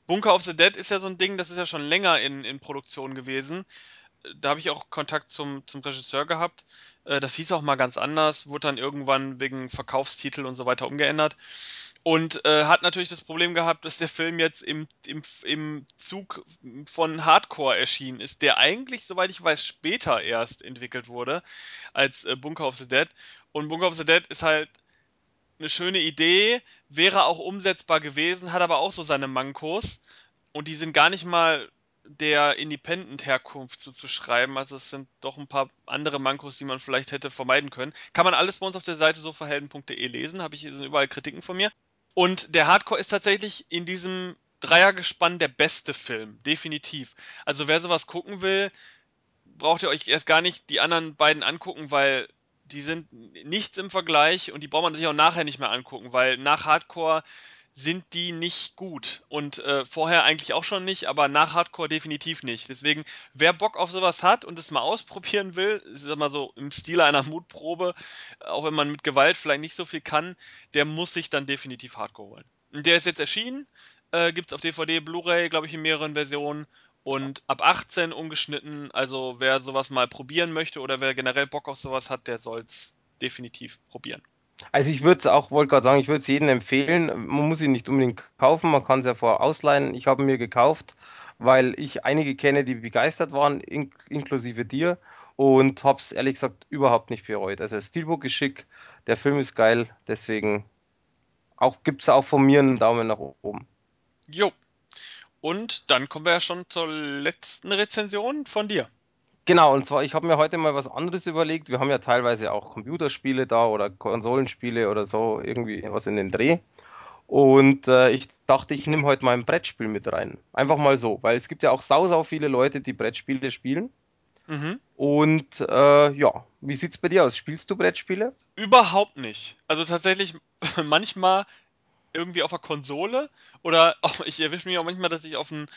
Bunker of the Dead ist ja so ein Ding, das ist ja schon länger in, in Produktion gewesen. Da habe ich auch Kontakt zum, zum Regisseur gehabt. Äh, das hieß auch mal ganz anders, wurde dann irgendwann wegen Verkaufstitel und so weiter umgeändert. Und äh, hat natürlich das Problem gehabt, dass der Film jetzt im, im, im Zug von Hardcore erschienen ist, der eigentlich, soweit ich weiß, später erst entwickelt wurde als äh, Bunker of the Dead. Und Bunker of the Dead ist halt eine schöne Idee, wäre auch umsetzbar gewesen, hat aber auch so seine Mankos. Und die sind gar nicht mal der Independent-Herkunft zuzuschreiben. Also es sind doch ein paar andere Mankos, die man vielleicht hätte vermeiden können. Kann man alles bei uns auf der Seite soverhelden.de lesen, habe ich sind überall Kritiken von mir. Und der Hardcore ist tatsächlich in diesem Dreiergespann der beste Film, definitiv. Also wer sowas gucken will, braucht ihr euch erst gar nicht die anderen beiden angucken, weil die sind nichts im Vergleich und die braucht man sich auch nachher nicht mehr angucken, weil nach Hardcore sind die nicht gut. Und äh, vorher eigentlich auch schon nicht, aber nach Hardcore definitiv nicht. Deswegen, wer Bock auf sowas hat und es mal ausprobieren will, ist mal so im Stil einer Mutprobe, auch wenn man mit Gewalt vielleicht nicht so viel kann, der muss sich dann definitiv Hardcore holen. Und der ist jetzt erschienen, äh, gibt es auf DVD, Blu-ray, glaube ich, in mehreren Versionen. und ab 18 ungeschnitten. Also wer sowas mal probieren möchte oder wer generell Bock auf sowas hat, der soll's definitiv probieren. Also ich würde es auch, wollte gerade sagen, ich würde es jedem empfehlen. Man muss ihn nicht unbedingt kaufen, man kann es ja vorher ausleihen. Ich habe mir gekauft, weil ich einige kenne, die begeistert waren, in, inklusive dir. Und habe es ehrlich gesagt überhaupt nicht bereut. Also das Steelbook ist schick, der Film ist geil, deswegen auch gibt es auch von mir einen Daumen nach oben. Jo. Und dann kommen wir ja schon zur letzten Rezension von dir. Genau, und zwar, ich habe mir heute mal was anderes überlegt. Wir haben ja teilweise auch Computerspiele da oder Konsolenspiele oder so, irgendwie was in den Dreh. Und äh, ich dachte, ich nehme heute mal ein Brettspiel mit rein. Einfach mal so, weil es gibt ja auch sau, sau viele Leute, die Brettspiele spielen. Mhm. Und äh, ja, wie sieht's bei dir aus? Spielst du Brettspiele? Überhaupt nicht. Also tatsächlich manchmal irgendwie auf der Konsole oder auch, ich erwische mich auch manchmal, dass ich auf ein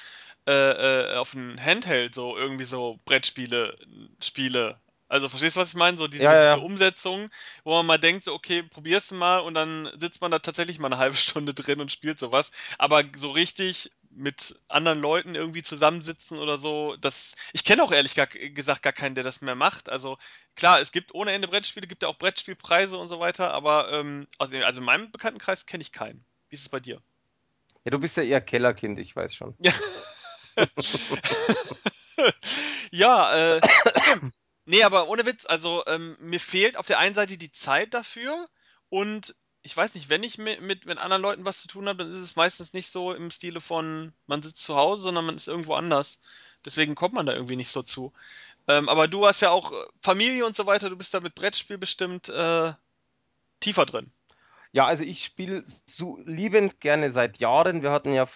äh, äh, auf ein Handheld so irgendwie so Brettspiele spiele. Also verstehst du, was ich meine? So diese, ja, ja. diese Umsetzung, wo man mal denkt, so, okay, probier's mal und dann sitzt man da tatsächlich mal eine halbe Stunde drin und spielt sowas. Aber so richtig mit anderen Leuten irgendwie zusammensitzen oder so, das. Ich kenne auch ehrlich gar, gesagt gar keinen, der das mehr macht. Also klar, es gibt ohne Ende Brettspiele, gibt ja auch Brettspielpreise und so weiter, aber ähm, also in meinem Bekanntenkreis kenne ich keinen. Wie ist es bei dir? Ja, du bist ja eher Kellerkind, ich weiß schon. Ja. ja, äh, stimmt. Nee, aber ohne Witz, also ähm, mir fehlt auf der einen Seite die Zeit dafür und ich weiß nicht, wenn ich mit, mit, mit anderen Leuten was zu tun habe, dann ist es meistens nicht so im Stile von man sitzt zu Hause, sondern man ist irgendwo anders. Deswegen kommt man da irgendwie nicht so zu. Ähm, aber du hast ja auch Familie und so weiter, du bist da mit Brettspiel bestimmt äh, tiefer drin. Ja, also ich spiele so liebend gerne seit Jahren. Wir hatten ja,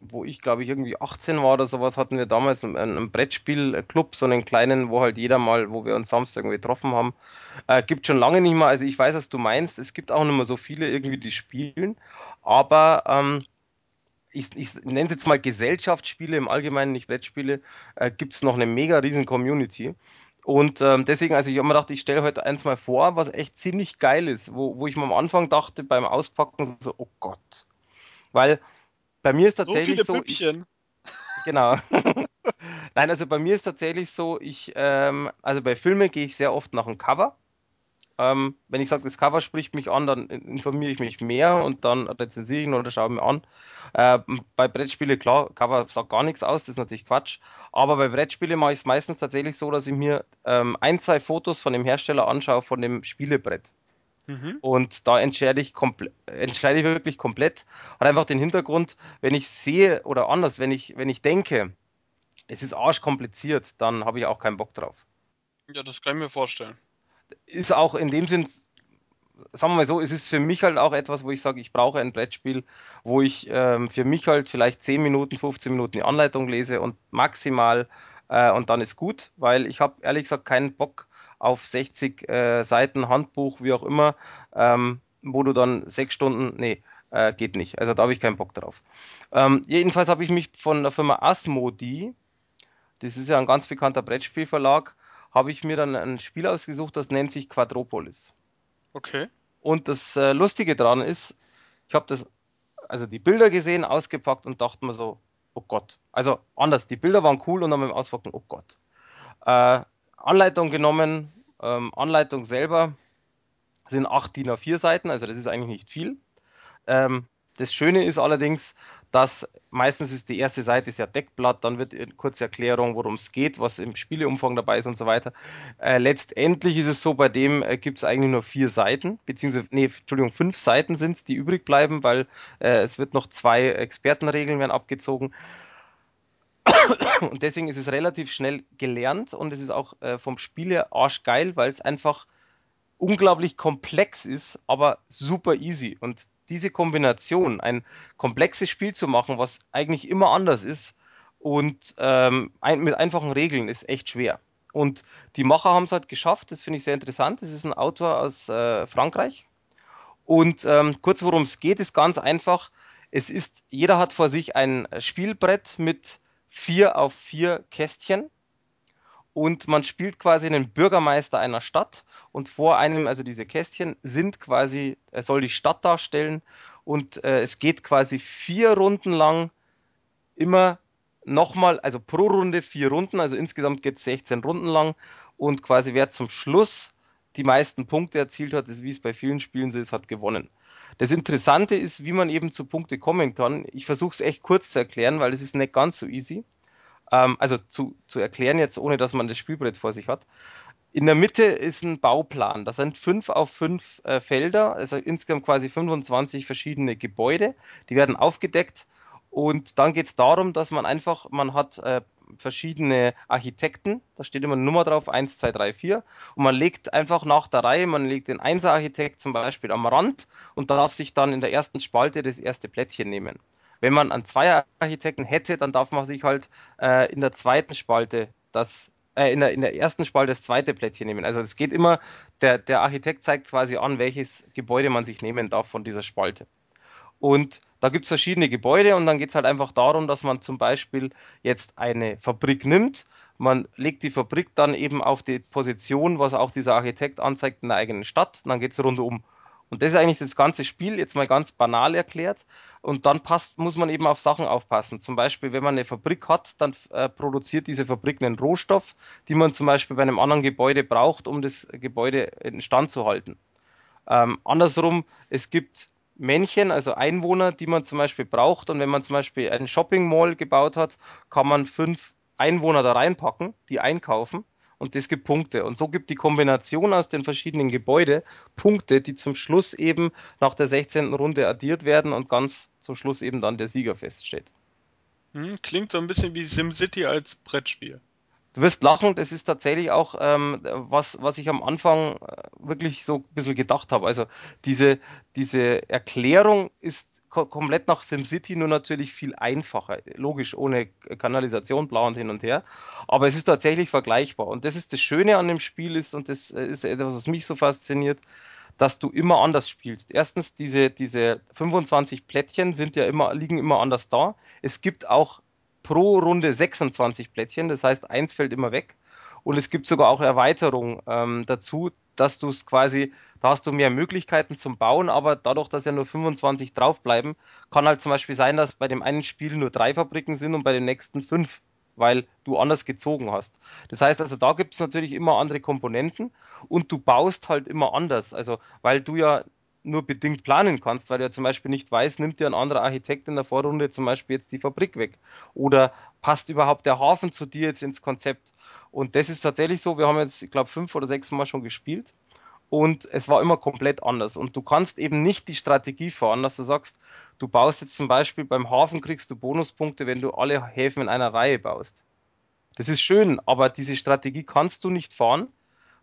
wo ich glaube ich irgendwie 18 war oder sowas, hatten wir damals einen, einen Brettspielclub, so einen kleinen, wo halt jeder mal, wo wir uns Samstag irgendwie getroffen haben. Äh, gibt schon lange nicht mehr. Also ich weiß, was du meinst. Es gibt auch nicht mehr so viele irgendwie, die spielen. Aber ähm, ich, ich nenne es jetzt mal Gesellschaftsspiele im Allgemeinen, nicht Brettspiele, äh, gibt es noch eine mega riesen Community. Und ähm, deswegen, also ich habe mir gedacht, ich stelle heute eins mal vor, was echt ziemlich geil ist, wo, wo ich mir am Anfang dachte beim Auspacken so, oh Gott. Weil bei mir ist tatsächlich so. Viele so ich, genau. Nein, also bei mir ist tatsächlich so, ich, ähm, also bei Filmen gehe ich sehr oft nach dem Cover. Ähm, wenn ich sage, das Cover spricht mich an, dann informiere ich mich mehr und dann rezensiere ich ihn oder schaue mir an. Äh, bei Brettspiele, klar, Cover sagt gar nichts aus, das ist natürlich Quatsch. Aber bei Brettspiele mache ich es meistens tatsächlich so, dass ich mir ähm, ein, zwei Fotos von dem Hersteller anschaue, von dem Spielebrett. Mhm. Und da entscheide ich, entscheide ich wirklich komplett. Hat einfach den Hintergrund, wenn ich sehe oder anders, wenn ich, wenn ich denke, es ist arschkompliziert, dann habe ich auch keinen Bock drauf. Ja, das kann ich mir vorstellen ist auch in dem Sinn, sagen wir mal so, es ist für mich halt auch etwas, wo ich sage, ich brauche ein Brettspiel, wo ich ähm, für mich halt vielleicht 10 Minuten, 15 Minuten die Anleitung lese und maximal äh, und dann ist gut, weil ich habe ehrlich gesagt keinen Bock auf 60 äh, Seiten Handbuch, wie auch immer, ähm, wo du dann sechs Stunden, nee, äh, geht nicht. Also da habe ich keinen Bock drauf. Ähm, jedenfalls habe ich mich von der Firma Asmodi, das ist ja ein ganz bekannter Brettspielverlag, habe ich mir dann ein Spiel ausgesucht, das nennt sich Quadropolis. Okay. Und das äh, Lustige daran ist, ich habe das, also die Bilder gesehen, ausgepackt und dachte mir so, oh Gott. Also anders, die Bilder waren cool und dann beim Auspacken, oh Gott. Äh, Anleitung genommen, ähm, Anleitung selber sind 8 DIN A4 Seiten, also das ist eigentlich nicht viel. Ähm, das Schöne ist allerdings, dass meistens ist die erste Seite ist ja Deckblatt, dann wird eine kurze Erklärung, worum es geht, was im Spieleumfang dabei ist und so weiter. Äh, letztendlich ist es so, bei dem äh, gibt es eigentlich nur vier Seiten, beziehungsweise, nee, Entschuldigung, fünf Seiten sind es, die übrig bleiben, weil äh, es wird noch zwei Expertenregeln werden abgezogen. Und deswegen ist es relativ schnell gelernt und es ist auch äh, vom Spiele arschgeil, weil es einfach unglaublich komplex ist, aber super easy. Und diese Kombination, ein komplexes Spiel zu machen, was eigentlich immer anders ist und ähm, ein, mit einfachen Regeln, ist echt schwer. Und die Macher haben es halt geschafft, das finde ich sehr interessant. Das ist ein Autor aus äh, Frankreich. Und ähm, kurz worum es geht, ist ganz einfach. Es ist, jeder hat vor sich ein Spielbrett mit vier auf vier Kästchen und man spielt quasi einen Bürgermeister einer Stadt und vor einem, also diese Kästchen sind quasi, er soll die Stadt darstellen und äh, es geht quasi vier Runden lang immer nochmal, also pro Runde vier Runden, also insgesamt geht es 16 Runden lang und quasi wer zum Schluss die meisten Punkte erzielt hat, ist wie es bei vielen Spielen so ist, hat gewonnen. Das Interessante ist, wie man eben zu Punkte kommen kann. Ich versuche es echt kurz zu erklären, weil es ist nicht ganz so easy. Ähm, also zu, zu erklären jetzt, ohne dass man das Spielbrett vor sich hat. In der Mitte ist ein Bauplan. Das sind fünf auf fünf äh, Felder, also insgesamt quasi 25 verschiedene Gebäude. Die werden aufgedeckt und dann geht es darum, dass man einfach, man hat äh, verschiedene Architekten, da steht immer eine Nummer drauf, 1, 2, 3, 4, und man legt einfach nach der Reihe, man legt den 1er-Architekt zum Beispiel am Rand und darf sich dann in der ersten Spalte das erste Plättchen nehmen. Wenn man einen Zweier-Architekten hätte, dann darf man sich halt äh, in der zweiten Spalte das äh, in, der, in der ersten Spalte das zweite Plättchen nehmen. Also es geht immer, der, der Architekt zeigt quasi an, welches Gebäude man sich nehmen darf von dieser Spalte. Und da gibt es verschiedene Gebäude und dann geht es halt einfach darum, dass man zum Beispiel jetzt eine Fabrik nimmt. Man legt die Fabrik dann eben auf die Position, was auch dieser Architekt anzeigt in der eigenen Stadt. Und dann geht es rundum. Und das ist eigentlich das ganze Spiel, jetzt mal ganz banal erklärt. Und dann passt, muss man eben auf Sachen aufpassen. Zum Beispiel, wenn man eine Fabrik hat, dann äh, produziert diese Fabrik einen Rohstoff, die man zum Beispiel bei einem anderen Gebäude braucht, um das Gebäude in Stand zu halten. Ähm, andersrum, es gibt Männchen, also Einwohner, die man zum Beispiel braucht. Und wenn man zum Beispiel einen Shopping Mall gebaut hat, kann man fünf Einwohner da reinpacken, die einkaufen. Und das gibt Punkte. Und so gibt die Kombination aus den verschiedenen Gebäuden Punkte, die zum Schluss eben nach der 16. Runde addiert werden und ganz zum Schluss eben dann der Sieger feststeht. Hm, klingt so ein bisschen wie SimCity als Brettspiel. Du wirst lachen, das ist tatsächlich auch ähm, was, was ich am Anfang äh, wirklich so ein bisschen gedacht habe. Also diese, diese Erklärung ist ko komplett nach SimCity nur natürlich viel einfacher. Logisch, ohne Kanalisation, blau und hin und her. Aber es ist tatsächlich vergleichbar. Und das ist das Schöne an dem Spiel ist, und das äh, ist etwas, was mich so fasziniert, dass du immer anders spielst. Erstens, diese, diese 25 Plättchen sind ja immer, liegen immer anders da. Es gibt auch pro Runde 26 Plättchen, das heißt, eins fällt immer weg. Und es gibt sogar auch Erweiterungen ähm, dazu, dass du es quasi, da hast du mehr Möglichkeiten zum Bauen, aber dadurch, dass ja nur 25 draufbleiben, kann halt zum Beispiel sein, dass bei dem einen Spiel nur drei Fabriken sind und bei den nächsten fünf, weil du anders gezogen hast. Das heißt also, da gibt es natürlich immer andere Komponenten und du baust halt immer anders. Also, weil du ja nur bedingt planen kannst, weil du ja zum Beispiel nicht weißt, nimmt dir ein anderer Architekt in der Vorrunde zum Beispiel jetzt die Fabrik weg oder passt überhaupt der Hafen zu dir jetzt ins Konzept. Und das ist tatsächlich so, wir haben jetzt, ich glaube, fünf oder sechs Mal schon gespielt und es war immer komplett anders. Und du kannst eben nicht die Strategie fahren, dass du sagst, du baust jetzt zum Beispiel beim Hafen kriegst du Bonuspunkte, wenn du alle Häfen in einer Reihe baust. Das ist schön, aber diese Strategie kannst du nicht fahren,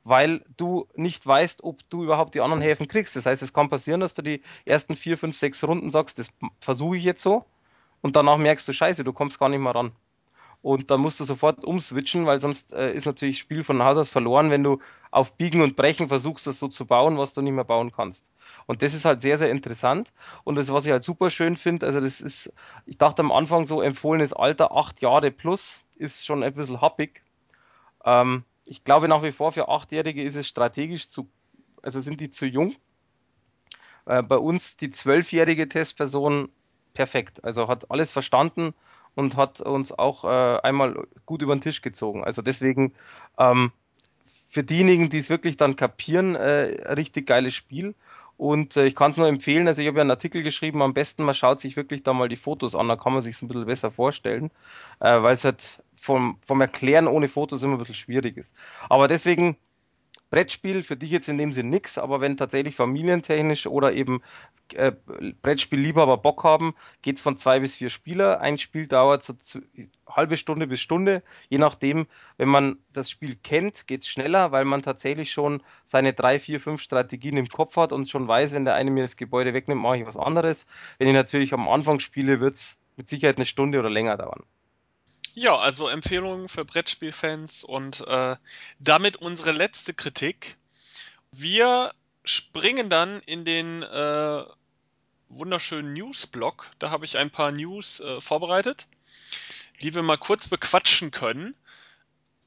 weil du nicht weißt, ob du überhaupt die anderen Häfen kriegst. Das heißt, es kann passieren, dass du die ersten vier, fünf, sechs Runden sagst, das versuche ich jetzt so und danach merkst du, scheiße, du kommst gar nicht mehr ran. Und dann musst du sofort umswitchen, weil sonst äh, ist natürlich Spiel von Haus aus verloren, wenn du auf Biegen und Brechen versuchst, das so zu bauen, was du nicht mehr bauen kannst. Und das ist halt sehr, sehr interessant. Und das, was ich halt super schön finde, also das ist, ich dachte am Anfang so empfohlenes Alter, acht Jahre plus, ist schon ein bisschen happig. Ähm, ich glaube nach wie vor, für Achtjährige ist es strategisch zu, also sind die zu jung. Äh, bei uns die zwölfjährige Testperson perfekt, also hat alles verstanden und hat uns auch äh, einmal gut über den Tisch gezogen. Also deswegen ähm, für diejenigen, die es wirklich dann kapieren, äh, richtig geiles Spiel. Und äh, ich kann es nur empfehlen, also ich habe ja einen Artikel geschrieben, am besten man schaut sich wirklich da mal die Fotos an, da kann man sich es ein bisschen besser vorstellen, äh, weil es halt vom, vom Erklären ohne Fotos immer ein bisschen schwierig ist. Aber deswegen Brettspiel für dich jetzt in dem Sinn nix, aber wenn tatsächlich familientechnisch oder eben äh, Brettspielliebhaber Bock haben, geht's von zwei bis vier Spieler. Ein Spiel dauert so zu, halbe Stunde bis Stunde, je nachdem. Wenn man das Spiel kennt, geht's schneller, weil man tatsächlich schon seine drei, vier, fünf Strategien im Kopf hat und schon weiß, wenn der eine mir das Gebäude wegnimmt, mache ich was anderes. Wenn ich natürlich am Anfang spiele, wird's mit Sicherheit eine Stunde oder länger dauern. Ja, also Empfehlungen für Brettspielfans und äh, damit unsere letzte Kritik. Wir springen dann in den äh, wunderschönen News-Blog. Da habe ich ein paar News äh, vorbereitet, die wir mal kurz bequatschen können.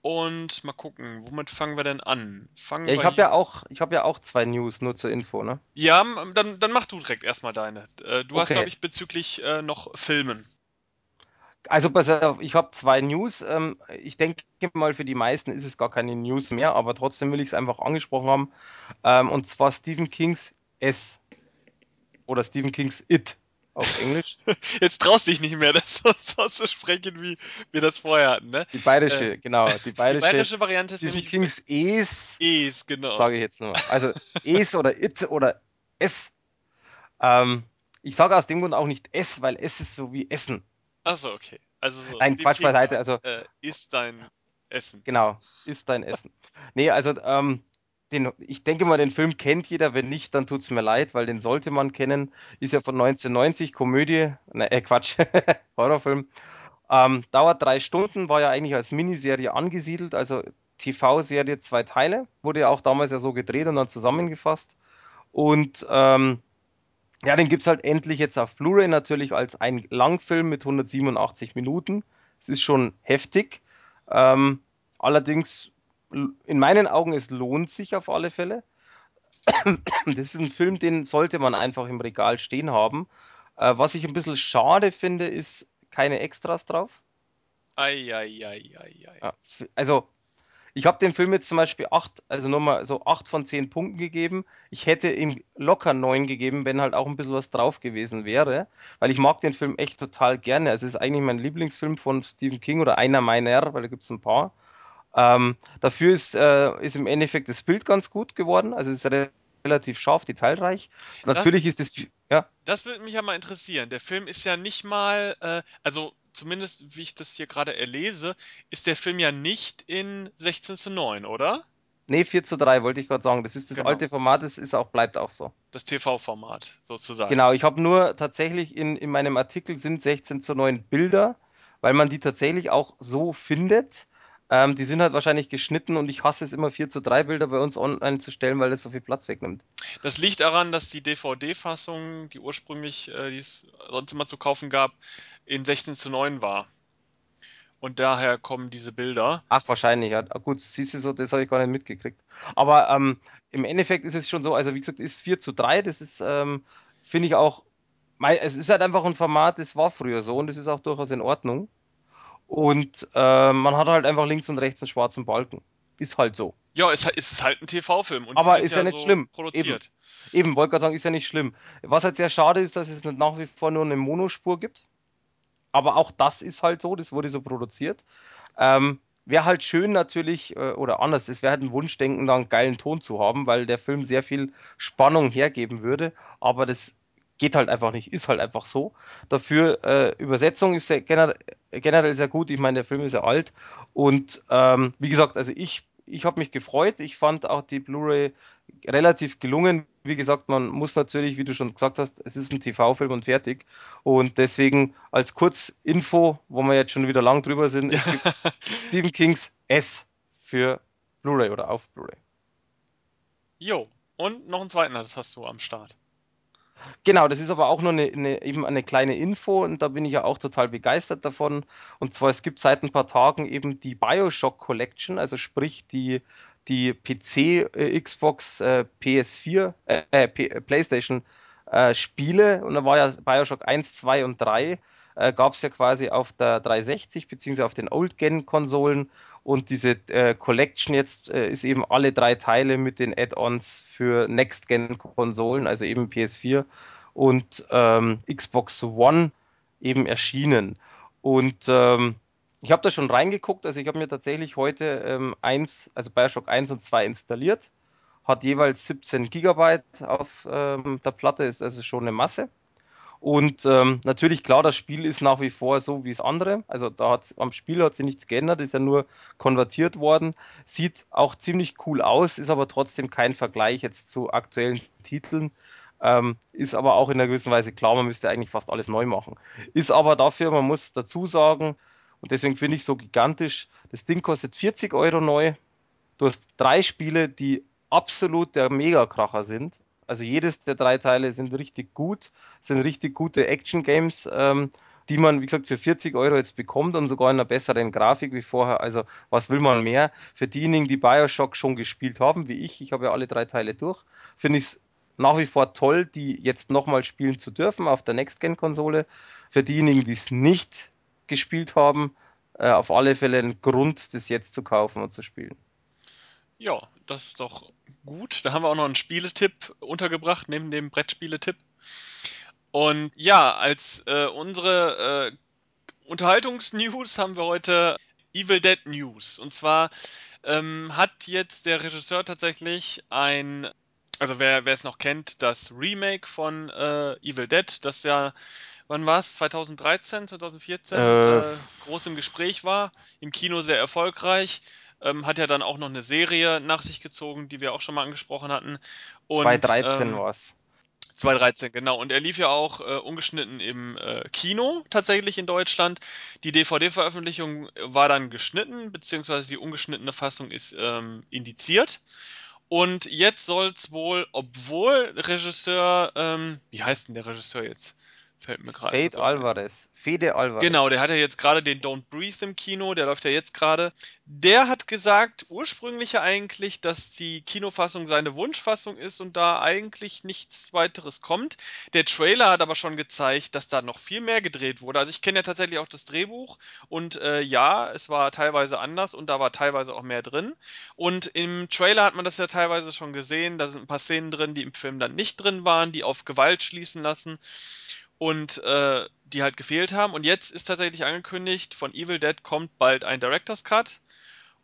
Und mal gucken, womit fangen wir denn an? Fangen ja, ich habe ja auch, ich habe ja auch zwei News nur zur Info, ne? Ja, dann, dann mach du direkt erstmal deine. Äh, du okay. hast, glaube ich, bezüglich äh, noch Filmen. Also pass auf, ich habe zwei News. Ähm, ich denke mal, für die meisten ist es gar keine News mehr, aber trotzdem will ich es einfach angesprochen haben. Ähm, und zwar Stephen Kings S oder Stephen Kings It auf Englisch. Jetzt traust dich nicht mehr, das so zu sprechen, wie wir das vorher hatten, ne? Die bayerische, äh, genau. Die bayerische, die bayerische Variante ist Stephen nämlich Kings Es. Es, genau. Sage ich jetzt nur. Also Es oder It oder S. Ähm, ich sage aus dem Grund auch nicht S, weil S ist so wie Essen. Achso, okay. Also so Nein, Quatsch beiseite. Also, äh, ist dein Essen. Genau, ist dein Essen. nee, also ähm, den, ich denke mal, den Film kennt jeder. Wenn nicht, dann tut es mir leid, weil den sollte man kennen. Ist ja von 1990, Komödie, ne, äh, Quatsch, Horrorfilm. Ähm, dauert drei Stunden, war ja eigentlich als Miniserie angesiedelt, also TV-Serie zwei Teile. Wurde ja auch damals ja so gedreht und dann zusammengefasst. Und ähm, ja, den gibt es halt endlich jetzt auf Blu-ray natürlich als ein Langfilm mit 187 Minuten. Es ist schon heftig. Ähm, allerdings, in meinen Augen, es lohnt sich auf alle Fälle. Das ist ein Film, den sollte man einfach im Regal stehen haben. Äh, was ich ein bisschen schade finde, ist keine Extras drauf. Ei, ei, ei, ei, ei. Also ich habe dem Film jetzt zum Beispiel acht, also nochmal so acht von zehn Punkten gegeben. Ich hätte ihm locker neun gegeben, wenn halt auch ein bisschen was drauf gewesen wäre, weil ich mag den Film echt total gerne. Also es ist eigentlich mein Lieblingsfilm von Stephen King oder einer meiner, weil da gibt es ein paar. Ähm, dafür ist, äh, ist im Endeffekt das Bild ganz gut geworden, also es ist relativ scharf, detailreich. Natürlich das, ist es, ja. Das würde mich ja mal interessieren. Der Film ist ja nicht mal, äh, also zumindest wie ich das hier gerade erlese, ist der Film ja nicht in 16 zu 9, oder? Nee, 4 zu 3 wollte ich gerade sagen. Das ist das genau. alte Format, das ist auch, bleibt auch so. Das TV-Format sozusagen. Genau, ich habe nur tatsächlich in, in meinem Artikel sind 16 zu 9 Bilder, weil man die tatsächlich auch so findet. Ähm, die sind halt wahrscheinlich geschnitten und ich hasse es immer 4 zu 3 Bilder bei uns online zu stellen, weil das so viel Platz wegnimmt. Das liegt daran, dass die DVD-Fassung, die ursprünglich, äh, die es sonst immer zu kaufen gab, in 16 zu 9 war. Und daher kommen diese Bilder. Ach, wahrscheinlich, ja. Gut, siehst du so, das habe ich gar nicht mitgekriegt. Aber ähm, im Endeffekt ist es schon so, also wie gesagt, ist 4 zu 3, das ist, ähm, finde ich auch, es ist halt einfach ein Format, das war früher so und das ist auch durchaus in Ordnung. Und äh, man hat halt einfach links und rechts einen schwarzen Balken. Ist halt so. Ja, es ist halt ein TV-Film. Aber ist ja, ja nicht so schlimm. Produziert. Eben, eben wollte gerade sagen, ist ja nicht schlimm. Was halt sehr schade ist, dass es nach wie vor nur eine Monospur gibt. Aber auch das ist halt so, das wurde so produziert. Ähm, wäre halt schön natürlich, äh, oder anders, es wäre halt ein Wunschdenken, da einen geilen Ton zu haben, weil der Film sehr viel Spannung hergeben würde. Aber das geht halt einfach nicht, ist halt einfach so. Dafür äh, Übersetzung ist generell, generell sehr gut. Ich meine, der Film ist ja alt und ähm, wie gesagt, also ich ich habe mich gefreut. Ich fand auch die Blu-ray relativ gelungen. Wie gesagt, man muss natürlich, wie du schon gesagt hast, es ist ein TV-Film und fertig. Und deswegen als Kurzinfo, wo wir jetzt schon wieder lang drüber sind, es gibt Stephen Kings S für Blu-ray oder auf Blu-ray. Jo, und noch einen zweiten das hast du am Start. Genau, das ist aber auch nur eine, eine, eben eine kleine Info und da bin ich ja auch total begeistert davon. Und zwar, es gibt seit ein paar Tagen eben die Bioshock Collection, also sprich die, die PC, äh, Xbox, äh, PS4, äh, äh P PlayStation äh, Spiele. Und da war ja Bioshock 1, 2 und 3 äh, gab es ja quasi auf der 360 beziehungsweise auf den Old-Gen-Konsolen und diese äh, Collection jetzt äh, ist eben alle drei Teile mit den Add-ons für Next-Gen-Konsolen, also eben PS4 und ähm, Xbox One eben erschienen. Und ähm, ich habe da schon reingeguckt, also ich habe mir tatsächlich heute ähm, eins, also Bioshock 1 und 2 installiert, hat jeweils 17 Gigabyte auf ähm, der Platte, ist also schon eine Masse. Und ähm, natürlich, klar, das Spiel ist nach wie vor so wie das andere. Also da hat am Spiel hat sich nichts geändert, ist ja nur konvertiert worden. Sieht auch ziemlich cool aus, ist aber trotzdem kein Vergleich jetzt zu aktuellen Titeln. Ähm, ist aber auch in einer gewissen Weise klar, man müsste eigentlich fast alles neu machen. Ist aber dafür, man muss dazu sagen, und deswegen finde ich so gigantisch, das Ding kostet 40 Euro neu. Du hast drei Spiele, die absolut der Megakracher sind. Also jedes der drei Teile sind richtig gut, sind richtig gute Action-Games, ähm, die man, wie gesagt, für 40 Euro jetzt bekommt und sogar in einer besseren Grafik wie vorher. Also was will man mehr? Für diejenigen, die Bioshock schon gespielt haben, wie ich, ich habe ja alle drei Teile durch, finde ich es nach wie vor toll, die jetzt nochmal spielen zu dürfen auf der Next-Gen-Konsole. Für diejenigen, die es nicht gespielt haben, äh, auf alle Fälle ein Grund, das jetzt zu kaufen und zu spielen. Ja, das ist doch gut. Da haben wir auch noch einen Spieletipp untergebracht, neben dem Brettspieletipp. Und ja, als äh, unsere äh, Unterhaltungsnews haben wir heute Evil Dead News. Und zwar ähm, hat jetzt der Regisseur tatsächlich ein, also wer, wer es noch kennt, das Remake von äh, Evil Dead, das ja, wann war es? 2013, 2014, äh. Äh, groß im Gespräch war, im Kino sehr erfolgreich. Ähm, hat ja dann auch noch eine Serie nach sich gezogen, die wir auch schon mal angesprochen hatten. Und, 2013 ähm, war's. 2013, genau. Und er lief ja auch äh, ungeschnitten im äh, Kino tatsächlich in Deutschland. Die DVD-Veröffentlichung war dann geschnitten, beziehungsweise die ungeschnittene Fassung ist ähm, indiziert. Und jetzt soll es wohl, obwohl Regisseur, ähm, wie heißt denn der Regisseur jetzt? Fällt mir gerade. Fade Alvarez. Fede Alvarez. Genau, der hat ja jetzt gerade den Don't Breathe im Kino, der läuft ja jetzt gerade. Der hat gesagt, ursprünglich ja eigentlich, dass die Kinofassung seine Wunschfassung ist und da eigentlich nichts weiteres kommt. Der Trailer hat aber schon gezeigt, dass da noch viel mehr gedreht wurde. Also ich kenne ja tatsächlich auch das Drehbuch und äh, ja, es war teilweise anders und da war teilweise auch mehr drin. Und im Trailer hat man das ja teilweise schon gesehen, da sind ein paar Szenen drin, die im Film dann nicht drin waren, die auf Gewalt schließen lassen und äh, die halt gefehlt haben. Und jetzt ist tatsächlich angekündigt, von Evil Dead kommt bald ein Director's Cut.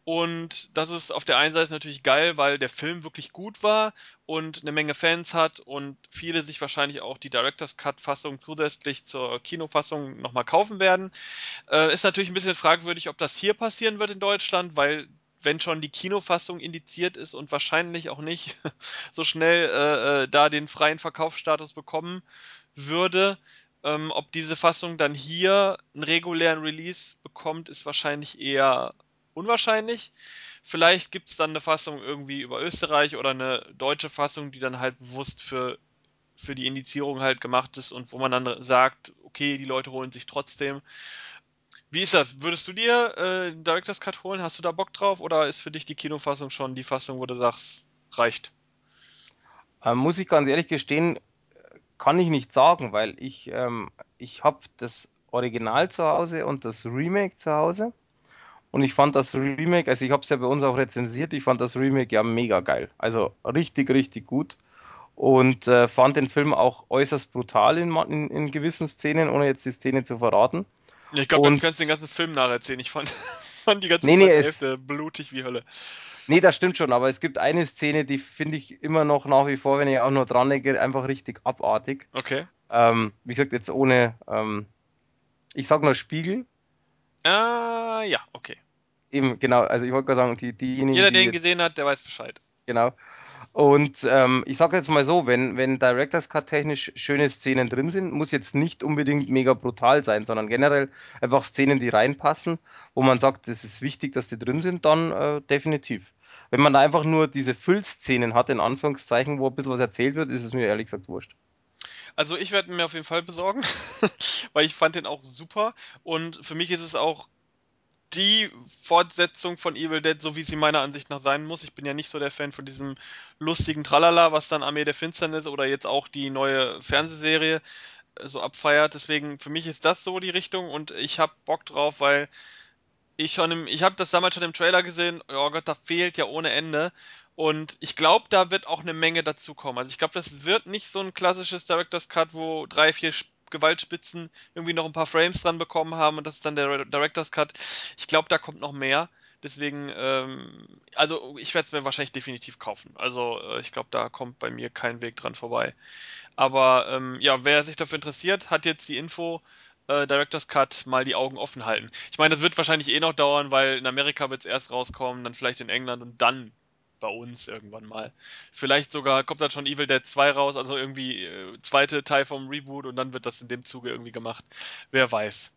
Und das ist auf der einen Seite natürlich geil, weil der Film wirklich gut war und eine Menge Fans hat und viele sich wahrscheinlich auch die Director's Cut-Fassung zusätzlich zur Kinofassung nochmal kaufen werden. Äh, ist natürlich ein bisschen fragwürdig, ob das hier passieren wird in Deutschland, weil wenn schon die Kinofassung indiziert ist und wahrscheinlich auch nicht so schnell äh, äh da den freien Verkaufsstatus bekommen würde. Ähm, ob diese Fassung dann hier einen regulären Release bekommt, ist wahrscheinlich eher unwahrscheinlich. Vielleicht gibt es dann eine Fassung irgendwie über Österreich oder eine deutsche Fassung, die dann halt bewusst für, für die Indizierung halt gemacht ist und wo man dann sagt, okay, die Leute holen sich trotzdem. Wie ist das? Würdest du dir äh, Director's Cut holen? Hast du da Bock drauf? Oder ist für dich die Kinofassung schon die Fassung, wo du sagst, reicht? Ähm, muss ich ganz ehrlich gestehen, kann ich nicht sagen, weil ich, ähm, ich habe das Original zu Hause und das Remake zu Hause. Und ich fand das Remake, also ich habe es ja bei uns auch rezensiert, ich fand das Remake ja mega geil. Also richtig, richtig gut. Und äh, fand den Film auch äußerst brutal in, in, in, gewissen Szenen, ohne jetzt die Szene zu verraten. Ja, ich glaube, du kannst den ganzen Film nacherzählen. Ich fand, fand die ganze nee, nee, Hälfte blutig wie Hölle. Nee, das stimmt schon, aber es gibt eine Szene, die finde ich immer noch nach wie vor, wenn ich auch nur dran denke, einfach richtig abartig. Okay. Ähm, wie gesagt, jetzt ohne, ähm, ich sag nur Spiegel. Ah, ja, okay. Eben, genau, also ich wollte gerade sagen, die, diejenigen. Jeder, der ihn gesehen hat, der weiß Bescheid. Genau. Und ähm, ich sage jetzt mal so, wenn, wenn Directors Cut technisch schöne Szenen drin sind, muss jetzt nicht unbedingt mega brutal sein, sondern generell einfach Szenen, die reinpassen, wo man sagt, es ist wichtig, dass die drin sind, dann äh, definitiv. Wenn man da einfach nur diese Füllszenen hat, in Anführungszeichen, wo ein bisschen was erzählt wird, ist es mir ehrlich gesagt wurscht. Also ich werde mir auf jeden Fall besorgen, weil ich fand den auch super und für mich ist es auch die Fortsetzung von Evil Dead, so wie sie meiner Ansicht nach sein muss. Ich bin ja nicht so der Fan von diesem lustigen Tralala, was dann Armee der Finsternis oder jetzt auch die neue Fernsehserie äh, so abfeiert. Deswegen für mich ist das so die Richtung und ich habe Bock drauf, weil ich schon im, ich habe das damals schon im Trailer gesehen, oh Gott, da fehlt ja ohne Ende. Und ich glaube, da wird auch eine Menge dazu kommen. Also ich glaube, das wird nicht so ein klassisches Director's Cut, wo drei, vier Gewaltspitzen irgendwie noch ein paar Frames dran bekommen haben und das ist dann der Director's Cut. Ich glaube, da kommt noch mehr. Deswegen, ähm, also ich werde es mir wahrscheinlich definitiv kaufen. Also äh, ich glaube, da kommt bei mir kein Weg dran vorbei. Aber ähm, ja, wer sich dafür interessiert, hat jetzt die Info äh, Director's Cut mal die Augen offen halten. Ich meine, das wird wahrscheinlich eh noch dauern, weil in Amerika wird es erst rauskommen, dann vielleicht in England und dann bei uns irgendwann mal. Vielleicht sogar kommt dann schon Evil Dead 2 raus, also irgendwie äh, zweite Teil vom Reboot und dann wird das in dem Zuge irgendwie gemacht. Wer weiß.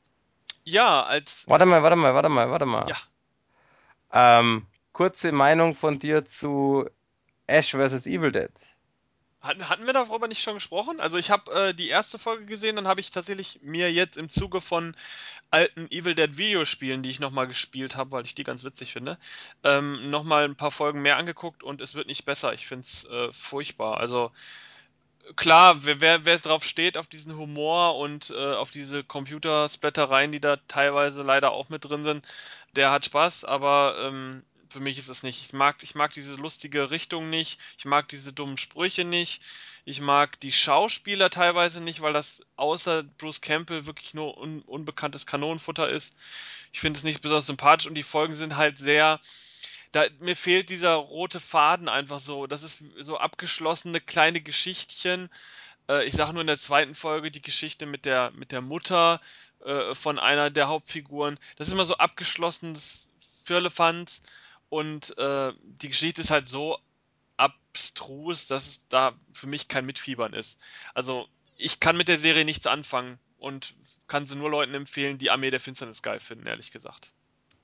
Ja, als. Warte mal, warte mal, warte mal, warte mal. Ja. Ähm, kurze Meinung von dir zu Ash vs. Evil Dead. Hatten, hatten wir darüber nicht schon gesprochen? Also ich habe äh, die erste Folge gesehen, dann habe ich tatsächlich mir jetzt im Zuge von alten Evil Dead Videospielen, die ich nochmal gespielt habe, weil ich die ganz witzig finde, ähm, nochmal ein paar Folgen mehr angeguckt und es wird nicht besser. Ich finde es äh, furchtbar. Also klar, wer, wer, es drauf steht, auf diesen Humor und äh, auf diese Computersplattereien, die da teilweise leider auch mit drin sind, der hat Spaß, aber ähm, für mich ist es nicht. Ich mag, ich mag diese lustige Richtung nicht, ich mag diese dummen Sprüche nicht, ich mag die Schauspieler teilweise nicht, weil das außer Bruce Campbell wirklich nur un, unbekanntes Kanonenfutter ist. Ich finde es nicht besonders sympathisch und die Folgen sind halt sehr, da, mir fehlt dieser rote Faden einfach so. Das ist so abgeschlossene kleine Geschichtchen. Äh, ich sage nur in der zweiten Folge die Geschichte mit der, mit der Mutter äh, von einer der Hauptfiguren. Das ist immer so abgeschlossenes Firlefanz und äh, die Geschichte ist halt so abstrus, dass es da für mich kein Mitfiebern ist. Also ich kann mit der Serie nichts anfangen und kann sie nur Leuten empfehlen, die Armee der Finsternis geil finden, ehrlich gesagt.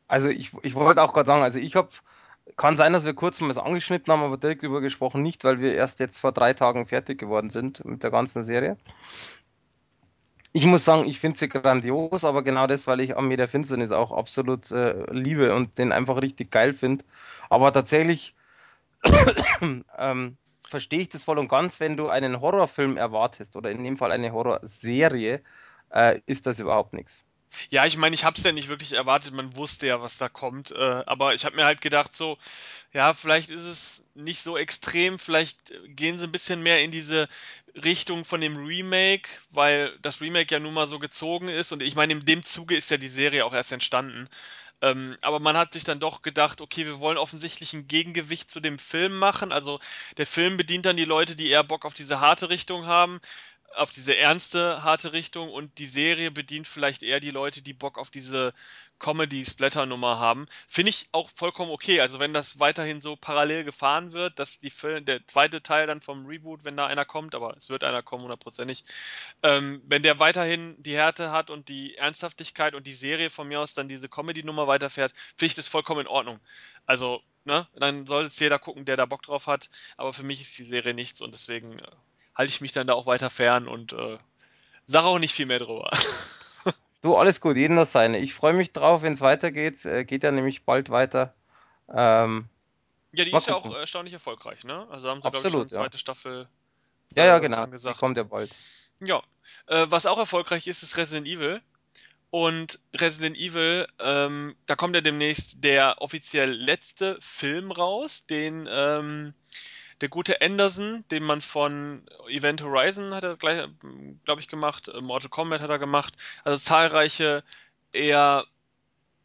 Also ich, ich wollte auch gerade sagen, also ich habe kann sein, dass wir kurz mal es angeschnitten haben, aber direkt darüber gesprochen nicht, weil wir erst jetzt vor drei Tagen fertig geworden sind mit der ganzen Serie. Ich muss sagen, ich finde sie grandios, aber genau das, weil ich Armee der Finsternis auch absolut äh, liebe und den einfach richtig geil finde. Aber tatsächlich ähm, verstehe ich das voll und ganz, wenn du einen Horrorfilm erwartest oder in dem Fall eine Horrorserie, äh, ist das überhaupt nichts. Ja, ich meine, ich habe es ja nicht wirklich erwartet, man wusste ja, was da kommt, äh, aber ich habe mir halt gedacht, so, ja, vielleicht ist es nicht so extrem, vielleicht gehen sie ein bisschen mehr in diese Richtung von dem Remake, weil das Remake ja nun mal so gezogen ist und ich meine, in dem Zuge ist ja die Serie auch erst entstanden. Ähm, aber man hat sich dann doch gedacht, okay, wir wollen offensichtlich ein Gegengewicht zu dem Film machen. Also der Film bedient dann die Leute, die eher Bock auf diese harte Richtung haben auf diese ernste, harte Richtung und die Serie bedient vielleicht eher die Leute, die Bock auf diese Comedy-Splatter-Nummer haben. Finde ich auch vollkommen okay. Also wenn das weiterhin so parallel gefahren wird, dass die Film, der zweite Teil dann vom Reboot, wenn da einer kommt, aber es wird einer kommen, hundertprozentig, ähm, wenn der weiterhin die Härte hat und die Ernsthaftigkeit und die Serie von mir aus dann diese Comedy-Nummer weiterfährt, finde ich das vollkommen in Ordnung. Also, ne, dann soll es jeder gucken, der da Bock drauf hat, aber für mich ist die Serie nichts und deswegen äh, halte ich mich dann da auch weiter fern und äh, sage auch nicht viel mehr drüber. Du, alles gut, jeden das seine. Ich freue mich drauf, wenn es weitergeht. Äh, geht ja nämlich bald weiter. Ähm, ja, die ist ja auch erstaunlich erfolgreich, ne? Also haben sie, glaube ich, schon eine zweite ja. Staffel. Ja, ja, äh, genau. Angesagt. Die kommt ja bald. Ja. Äh, was auch erfolgreich ist, ist Resident Evil. Und Resident Evil, ähm, da kommt ja demnächst der offiziell letzte Film raus, den ähm, der gute Anderson, den man von Event Horizon hat er gleich, glaube ich, gemacht, äh, Mortal Kombat hat er gemacht, also zahlreiche eher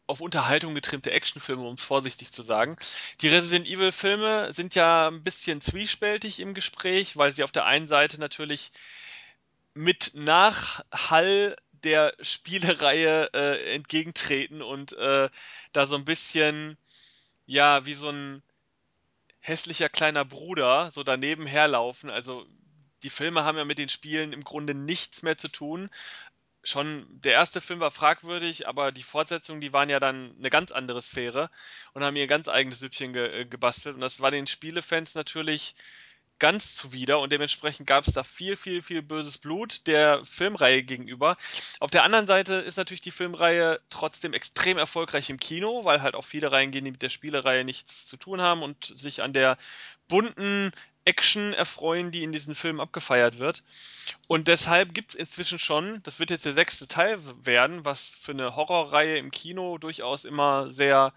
auf Unterhaltung getrimmte Actionfilme, um es vorsichtig zu sagen. Die Resident Evil Filme sind ja ein bisschen zwiespältig im Gespräch, weil sie auf der einen Seite natürlich mit Nachhall der Spielereihe äh, entgegentreten und äh, da so ein bisschen ja wie so ein hässlicher kleiner Bruder so daneben herlaufen. Also die Filme haben ja mit den Spielen im Grunde nichts mehr zu tun. Schon der erste Film war fragwürdig, aber die Fortsetzungen, die waren ja dann eine ganz andere Sphäre und haben ihr ganz eigenes Süppchen ge äh, gebastelt. Und das war den Spielefans natürlich ganz zuwider und dementsprechend gab es da viel, viel, viel böses Blut der Filmreihe gegenüber. Auf der anderen Seite ist natürlich die Filmreihe trotzdem extrem erfolgreich im Kino, weil halt auch viele reingehen, die mit der Spielereihe nichts zu tun haben und sich an der bunten Action erfreuen, die in diesen Filmen abgefeiert wird. Und deshalb gibt es inzwischen schon, das wird jetzt der sechste Teil werden, was für eine Horrorreihe im Kino durchaus immer sehr,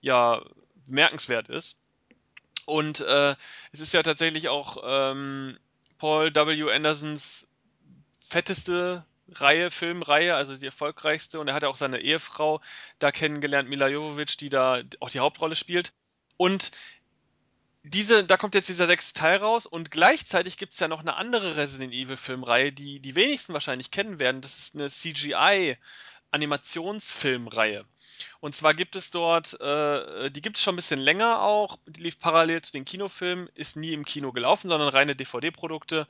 ja, bemerkenswert ist. Und äh, es ist ja tatsächlich auch ähm, Paul W. Andersons fetteste Reihe, Filmreihe, also die erfolgreichste. Und er hat ja auch seine Ehefrau da kennengelernt, Mila Jovovich, die da auch die Hauptrolle spielt. Und diese, da kommt jetzt dieser sechste Teil raus und gleichzeitig gibt es ja noch eine andere Resident Evil Filmreihe, die die wenigsten wahrscheinlich kennen werden. Das ist eine CGI Animationsfilmreihe. Und zwar gibt es dort, äh, die gibt es schon ein bisschen länger auch, die lief parallel zu den Kinofilmen, ist nie im Kino gelaufen, sondern reine DVD-Produkte.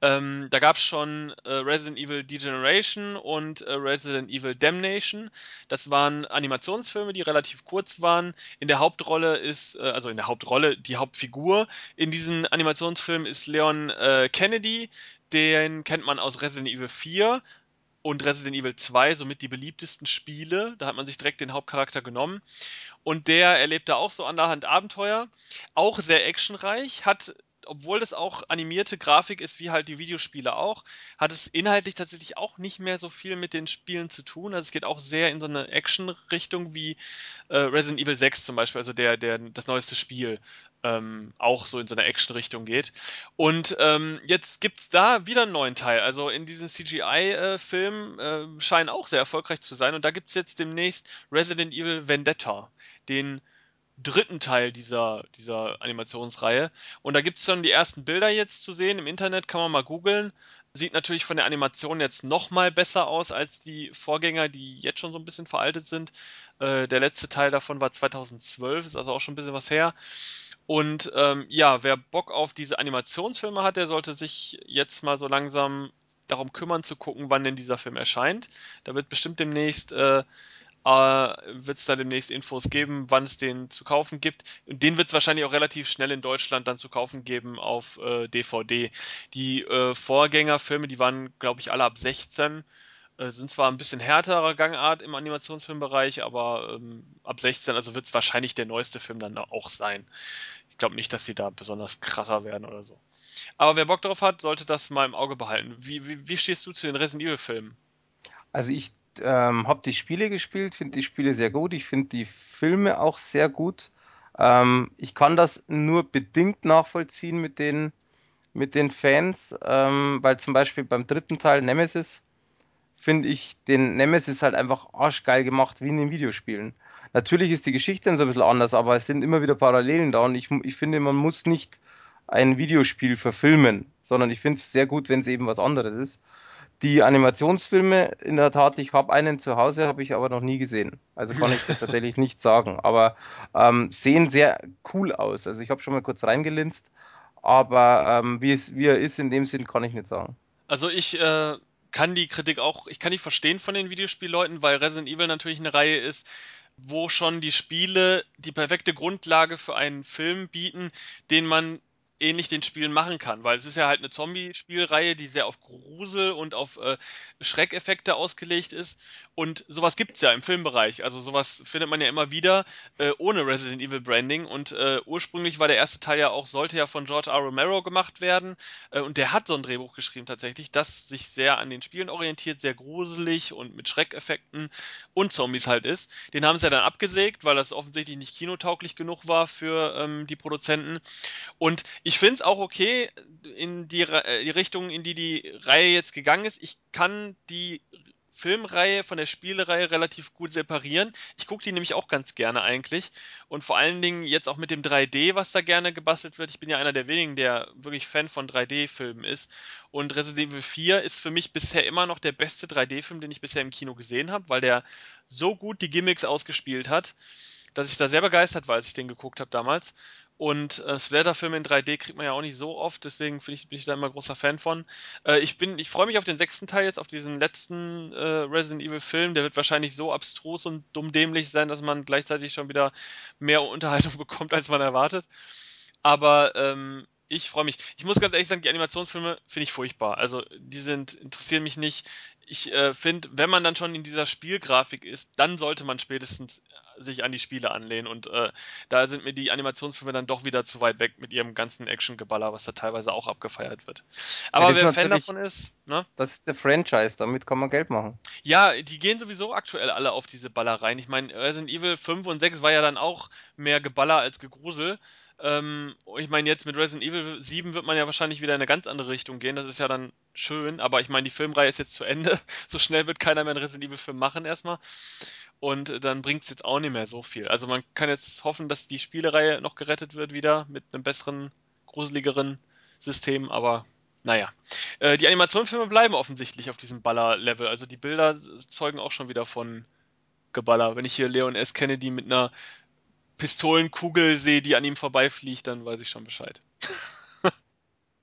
Ähm, da gab es schon äh, Resident Evil Degeneration und äh, Resident Evil Damnation. Das waren Animationsfilme, die relativ kurz waren. In der Hauptrolle ist, äh, also in der Hauptrolle, die Hauptfigur in diesen Animationsfilmen ist Leon äh, Kennedy. Den kennt man aus Resident Evil 4 und Resident Evil 2 somit die beliebtesten Spiele. Da hat man sich direkt den Hauptcharakter genommen. Und der erlebt da auch so an der Hand Abenteuer. Auch sehr actionreich, hat obwohl es auch animierte Grafik ist, wie halt die Videospiele auch, hat es inhaltlich tatsächlich auch nicht mehr so viel mit den Spielen zu tun. Also es geht auch sehr in so eine Action-Richtung wie äh, Resident Evil 6 zum Beispiel, also der, der, das neueste Spiel ähm, auch so in so eine Action-Richtung geht. Und ähm, jetzt gibt's da wieder einen neuen Teil. Also in diesen CGI-Filmen äh, äh, scheinen auch sehr erfolgreich zu sein. Und da gibt's jetzt demnächst Resident Evil Vendetta, den dritten Teil dieser, dieser Animationsreihe. Und da gibt's schon die ersten Bilder jetzt zu sehen. Im Internet kann man mal googeln. Sieht natürlich von der Animation jetzt noch mal besser aus als die Vorgänger, die jetzt schon so ein bisschen veraltet sind. Äh, der letzte Teil davon war 2012, ist also auch schon ein bisschen was her. Und ähm, ja, wer Bock auf diese Animationsfilme hat, der sollte sich jetzt mal so langsam darum kümmern zu gucken, wann denn dieser Film erscheint. Da wird bestimmt demnächst äh, äh, wird es da demnächst Infos geben, wann es den zu kaufen gibt. Und den wird es wahrscheinlich auch relativ schnell in Deutschland dann zu kaufen geben auf äh, DVD. Die äh, Vorgängerfilme, die waren, glaube ich, alle ab 16. Äh, sind zwar ein bisschen härterer Gangart im Animationsfilmbereich, aber ähm, ab 16, also wird es wahrscheinlich der neueste Film dann auch sein. Ich glaube nicht, dass sie da besonders krasser werden oder so. Aber wer Bock drauf hat, sollte das mal im Auge behalten. Wie, wie, wie stehst du zu den Resident Evil Filmen? Also ich ähm, habe die Spiele gespielt, finde die Spiele sehr gut. Ich finde die Filme auch sehr gut. Ähm, ich kann das nur bedingt nachvollziehen mit den, mit den Fans, ähm, weil zum Beispiel beim dritten Teil Nemesis finde ich den Nemesis halt einfach arschgeil gemacht, wie in den Videospielen. Natürlich ist die Geschichte dann so ein bisschen anders, aber es sind immer wieder Parallelen da und ich, ich finde, man muss nicht ein Videospiel verfilmen, sondern ich finde es sehr gut, wenn es eben was anderes ist. Die Animationsfilme, in der Tat, ich habe einen zu Hause, habe ich aber noch nie gesehen. Also kann ich das tatsächlich nicht sagen. Aber ähm, sehen sehr cool aus. Also ich habe schon mal kurz reingelinst, aber ähm, wie, es, wie er ist in dem Sinn, kann ich nicht sagen. Also ich äh, kann die Kritik auch, ich kann die verstehen von den Videospielleuten, weil Resident Evil natürlich eine Reihe ist, wo schon die Spiele die perfekte Grundlage für einen Film bieten, den man ähnlich den Spielen machen kann, weil es ist ja halt eine Zombie-Spielreihe, die sehr auf Grusel und auf äh, Schreckeffekte ausgelegt ist. Und sowas gibt's ja im Filmbereich, also sowas findet man ja immer wieder äh, ohne Resident Evil Branding. Und äh, ursprünglich war der erste Teil ja auch, sollte ja von George R. Romero gemacht werden. Äh, und der hat so ein Drehbuch geschrieben tatsächlich, das sich sehr an den Spielen orientiert, sehr gruselig und mit Schreckeffekten und Zombies halt ist. Den haben sie ja dann abgesägt, weil das offensichtlich nicht kinotauglich genug war für ähm, die Produzenten. Und ich finde es auch okay in die, äh, die Richtung, in die die Reihe jetzt gegangen ist. Ich kann die Filmreihe von der Spielereihe relativ gut separieren. Ich gucke die nämlich auch ganz gerne eigentlich. Und vor allen Dingen jetzt auch mit dem 3D, was da gerne gebastelt wird. Ich bin ja einer der wenigen, der wirklich Fan von 3D-Filmen ist. Und Resident Evil 4 ist für mich bisher immer noch der beste 3D-Film, den ich bisher im Kino gesehen habe, weil der so gut die Gimmicks ausgespielt hat, dass ich da sehr begeistert war, als ich den geguckt habe damals. Und äh, Splatter-Filme in 3D kriegt man ja auch nicht so oft, deswegen ich, bin ich da immer großer Fan von. Äh, ich bin, ich freue mich auf den sechsten Teil jetzt, auf diesen letzten äh, Resident Evil-Film. Der wird wahrscheinlich so abstrus und dumm-dämlich sein, dass man gleichzeitig schon wieder mehr Unterhaltung bekommt, als man erwartet. Aber ähm, ich freue mich. Ich muss ganz ehrlich sagen, die Animationsfilme finde ich furchtbar. Also die sind interessieren mich nicht. Ich äh, finde, wenn man dann schon in dieser Spielgrafik ist, dann sollte man spätestens sich an die Spiele anlehnen. Und äh, da sind mir die Animationsfilme dann doch wieder zu weit weg mit ihrem ganzen Action-Geballer, was da teilweise auch abgefeiert wird. Aber ja, wer Fan davon ist, ne? Das ist der Franchise, damit kann man Geld machen. Ja, die gehen sowieso aktuell alle auf diese Ballereien. Ich meine, Resident Evil 5 und 6 war ja dann auch mehr Geballer als Gegrusel. Ähm, ich meine, jetzt mit Resident Evil 7 wird man ja wahrscheinlich wieder in eine ganz andere Richtung gehen. Das ist ja dann schön, aber ich meine, die Filmreihe ist jetzt zu Ende. So schnell wird keiner mehr einen Resident Evil Film machen erstmal. Und dann bringt es jetzt auch nicht mehr so viel. Also man kann jetzt hoffen, dass die Spielereihe noch gerettet wird wieder mit einem besseren, gruseligeren System, aber naja. Äh, die Animationsfilme bleiben offensichtlich auf diesem Baller-Level. Also die Bilder zeugen auch schon wieder von Geballer. Wenn ich hier Leon S. Kennedy mit einer Pistolenkugel sehe, die an ihm vorbeifliegt, dann weiß ich schon Bescheid.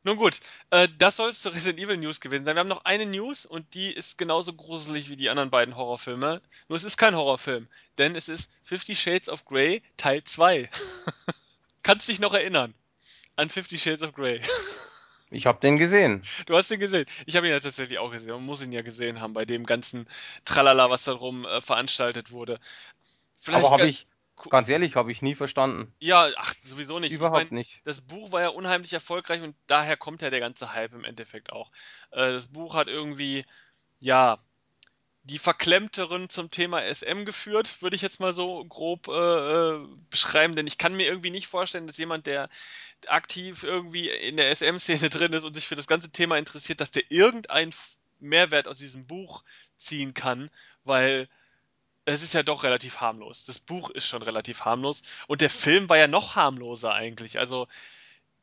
Nun gut, äh, das soll es zur Resident Evil News gewesen sein. Wir haben noch eine News und die ist genauso gruselig wie die anderen beiden Horrorfilme. Nur es ist kein Horrorfilm, denn es ist Fifty Shades of Grey Teil 2. Kannst dich noch erinnern an Fifty Shades of Grey? Ich habe den gesehen. Du hast den gesehen. Ich habe ihn ja tatsächlich auch gesehen. Man muss ihn ja gesehen haben bei dem ganzen Tralala, was da rum äh, veranstaltet wurde. Vielleicht Aber habe ich, Ganz ehrlich, habe ich nie verstanden. Ja, ach, sowieso nicht. Überhaupt ich mein, nicht. Das Buch war ja unheimlich erfolgreich und daher kommt ja der ganze Hype im Endeffekt auch. Äh, das Buch hat irgendwie, ja, die Verklemmteren zum Thema SM geführt, würde ich jetzt mal so grob äh, äh, beschreiben, denn ich kann mir irgendwie nicht vorstellen, dass jemand, der aktiv irgendwie in der SM-Szene drin ist und sich für das ganze Thema interessiert, dass der irgendeinen Mehrwert aus diesem Buch ziehen kann, weil es ist ja doch relativ harmlos. Das Buch ist schon relativ harmlos und der Film war ja noch harmloser eigentlich. Also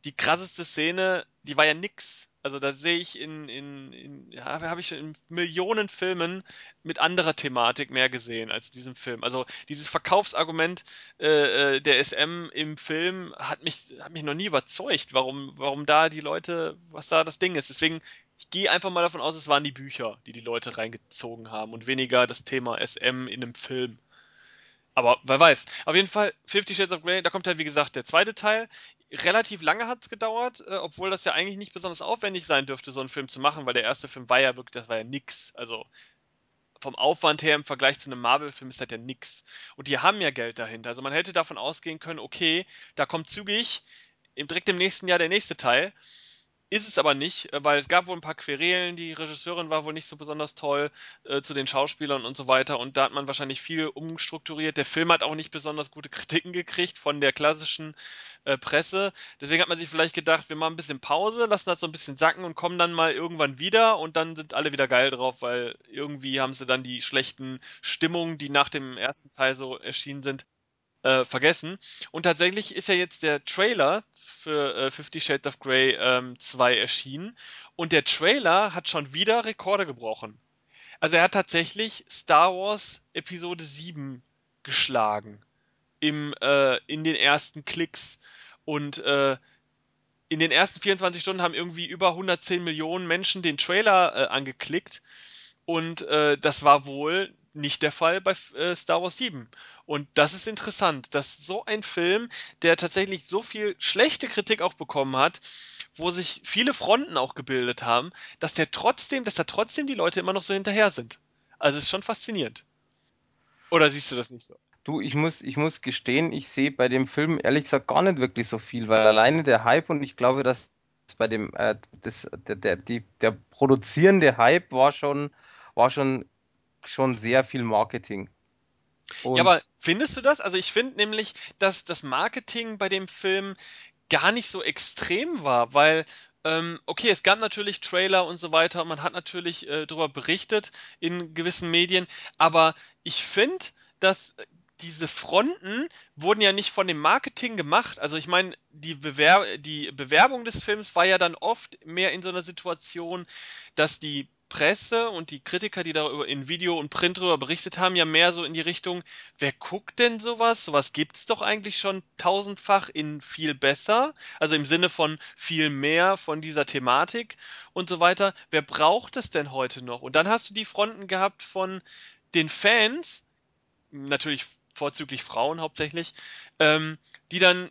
die krasseste Szene, die war ja nix. Also da sehe ich in, in, in ja, habe ich in Millionen Filmen mit anderer Thematik mehr gesehen als diesem Film. Also dieses Verkaufsargument äh, äh der SM im Film hat mich, hat mich noch nie überzeugt, warum, warum da die Leute, was da das Ding ist. Deswegen, ich gehe einfach mal davon aus, es waren die Bücher, die die Leute reingezogen haben und weniger das Thema SM in einem Film. Aber wer weiß. Auf jeden Fall, Fifty Shades of Grey, da kommt halt wie gesagt der zweite Teil. Relativ lange hat es gedauert, äh, obwohl das ja eigentlich nicht besonders aufwendig sein dürfte, so einen Film zu machen, weil der erste Film war ja wirklich, das war ja nix. Also vom Aufwand her im Vergleich zu einem Marvel-Film ist das ja nix. Und die haben ja Geld dahinter. Also man hätte davon ausgehen können, okay, da kommt zügig im, direkt im nächsten Jahr der nächste Teil. Ist es aber nicht, äh, weil es gab wohl ein paar Querelen, die Regisseurin war wohl nicht so besonders toll äh, zu den Schauspielern und so weiter und da hat man wahrscheinlich viel umstrukturiert. Der Film hat auch nicht besonders gute Kritiken gekriegt von der klassischen äh, Presse. Deswegen hat man sich vielleicht gedacht, wir machen ein bisschen Pause, lassen das so ein bisschen sacken und kommen dann mal irgendwann wieder und dann sind alle wieder geil drauf, weil irgendwie haben sie dann die schlechten Stimmungen, die nach dem ersten Teil so erschienen sind, äh, vergessen. Und tatsächlich ist ja jetzt der Trailer für äh, Fifty Shades of Grey ähm, 2 erschienen und der Trailer hat schon wieder Rekorde gebrochen. Also er hat tatsächlich Star Wars Episode 7 geschlagen im, äh, in den ersten Klicks und äh, in den ersten 24 Stunden haben irgendwie über 110 Millionen Menschen den Trailer äh, angeklickt und äh, das war wohl nicht der Fall bei äh, Star Wars 7. Und das ist interessant, dass so ein Film, der tatsächlich so viel schlechte Kritik auch bekommen hat, wo sich viele Fronten auch gebildet haben, dass der trotzdem, dass da trotzdem die Leute immer noch so hinterher sind. Also ist schon faszinierend. Oder siehst du das nicht so? Du, ich muss, ich muss gestehen, ich sehe bei dem Film ehrlich gesagt gar nicht wirklich so viel, weil alleine der Hype und ich glaube, dass bei dem, äh, das, der, der, die, der produzierende Hype war schon, war schon schon sehr viel Marketing. Und ja, aber findest du das? Also ich finde nämlich, dass das Marketing bei dem Film gar nicht so extrem war, weil ähm, okay, es gab natürlich Trailer und so weiter, man hat natürlich äh, darüber berichtet in gewissen Medien, aber ich finde, dass diese Fronten wurden ja nicht von dem Marketing gemacht. Also ich meine, die, Bewer die Bewerbung des Films war ja dann oft mehr in so einer Situation, dass die Presse und die Kritiker, die darüber in Video und Print darüber berichtet haben, ja mehr so in die Richtung, wer guckt denn sowas? Sowas gibt's doch eigentlich schon tausendfach in viel besser, also im Sinne von viel mehr von dieser Thematik und so weiter. Wer braucht es denn heute noch? Und dann hast du die Fronten gehabt von den Fans, natürlich vorzüglich Frauen hauptsächlich, ähm, die dann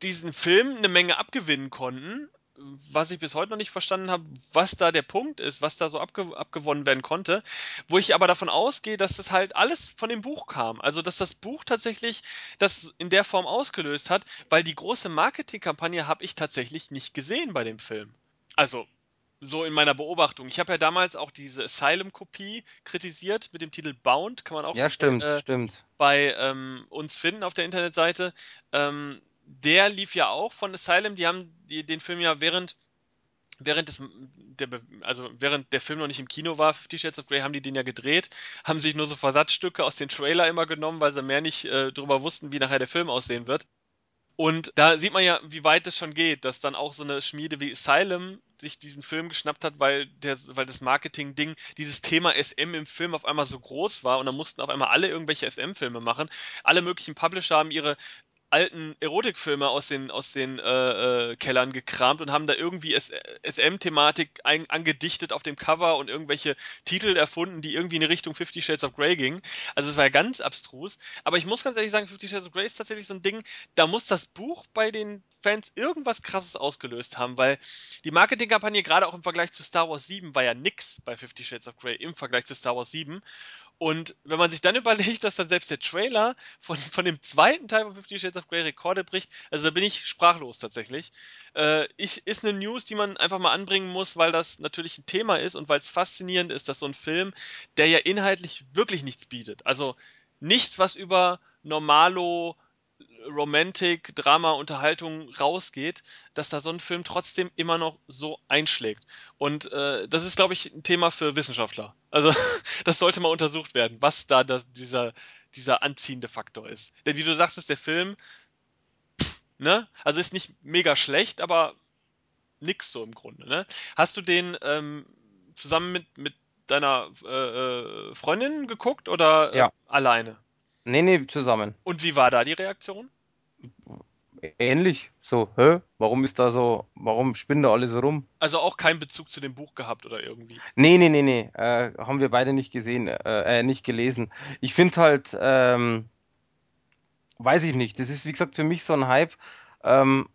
diesen Film eine Menge abgewinnen konnten was ich bis heute noch nicht verstanden habe, was da der Punkt ist, was da so abge abgewonnen werden konnte, wo ich aber davon ausgehe, dass das halt alles von dem Buch kam. Also, dass das Buch tatsächlich das in der Form ausgelöst hat, weil die große Marketingkampagne habe ich tatsächlich nicht gesehen bei dem Film. Also, so in meiner Beobachtung. Ich habe ja damals auch diese Asylum-Kopie kritisiert mit dem Titel Bound, kann man auch ja, stimmt, äh, stimmt. bei ähm, uns finden auf der Internetseite. Ähm, der lief ja auch von Asylum. Die haben den Film ja während während des, der, also während der Film noch nicht im Kino war, Fifty Shades of Grey, haben die den ja gedreht, haben sich nur so Versatzstücke aus den Trailer immer genommen, weil sie mehr nicht äh, darüber wussten, wie nachher der Film aussehen wird. Und da sieht man ja, wie weit es schon geht, dass dann auch so eine Schmiede wie Asylum sich diesen Film geschnappt hat, weil der, weil das Marketing-Ding, dieses Thema SM im Film auf einmal so groß war und dann mussten auf einmal alle irgendwelche SM-Filme machen. Alle möglichen Publisher haben ihre alten Erotikfilme aus den, aus den äh, äh, Kellern gekramt und haben da irgendwie SM-Thematik angedichtet auf dem Cover und irgendwelche Titel erfunden, die irgendwie in Richtung Fifty Shades of Grey gingen. Also es war ja ganz abstrus. Aber ich muss ganz ehrlich sagen, Fifty Shades of Grey ist tatsächlich so ein Ding, da muss das Buch bei den Fans irgendwas krasses ausgelöst haben, weil die Marketingkampagne gerade auch im Vergleich zu Star Wars 7 war ja nix bei Fifty Shades of Grey im Vergleich zu Star Wars 7. Und wenn man sich dann überlegt, dass dann selbst der Trailer von, von dem zweiten Teil von Fifty Shades of Grey Rekorde bricht, also da bin ich sprachlos tatsächlich. Äh, ich, ist eine News, die man einfach mal anbringen muss, weil das natürlich ein Thema ist und weil es faszinierend ist, dass so ein Film, der ja inhaltlich wirklich nichts bietet, also nichts, was über Normalo Romantic, Drama, Unterhaltung rausgeht, dass da so ein Film trotzdem immer noch so einschlägt. Und äh, das ist, glaube ich, ein Thema für Wissenschaftler. Also das sollte mal untersucht werden, was da das, dieser, dieser anziehende Faktor ist. Denn wie du sagtest, der Film, ne, also ist nicht mega schlecht, aber nix so im Grunde. Ne? Hast du den ähm, zusammen mit, mit deiner äh, äh Freundin geguckt oder äh, ja. alleine? Nee, nee, zusammen. Und wie war da die Reaktion? Ähnlich. So, hä? Warum ist da so, warum spinnen da alle so rum? Also auch keinen Bezug zu dem Buch gehabt oder irgendwie? Nee, nee, nee, nee. Äh, haben wir beide nicht gesehen, äh, äh nicht gelesen. Ich finde halt, ähm, weiß ich nicht. Das ist, wie gesagt, für mich so ein Hype. Ähm,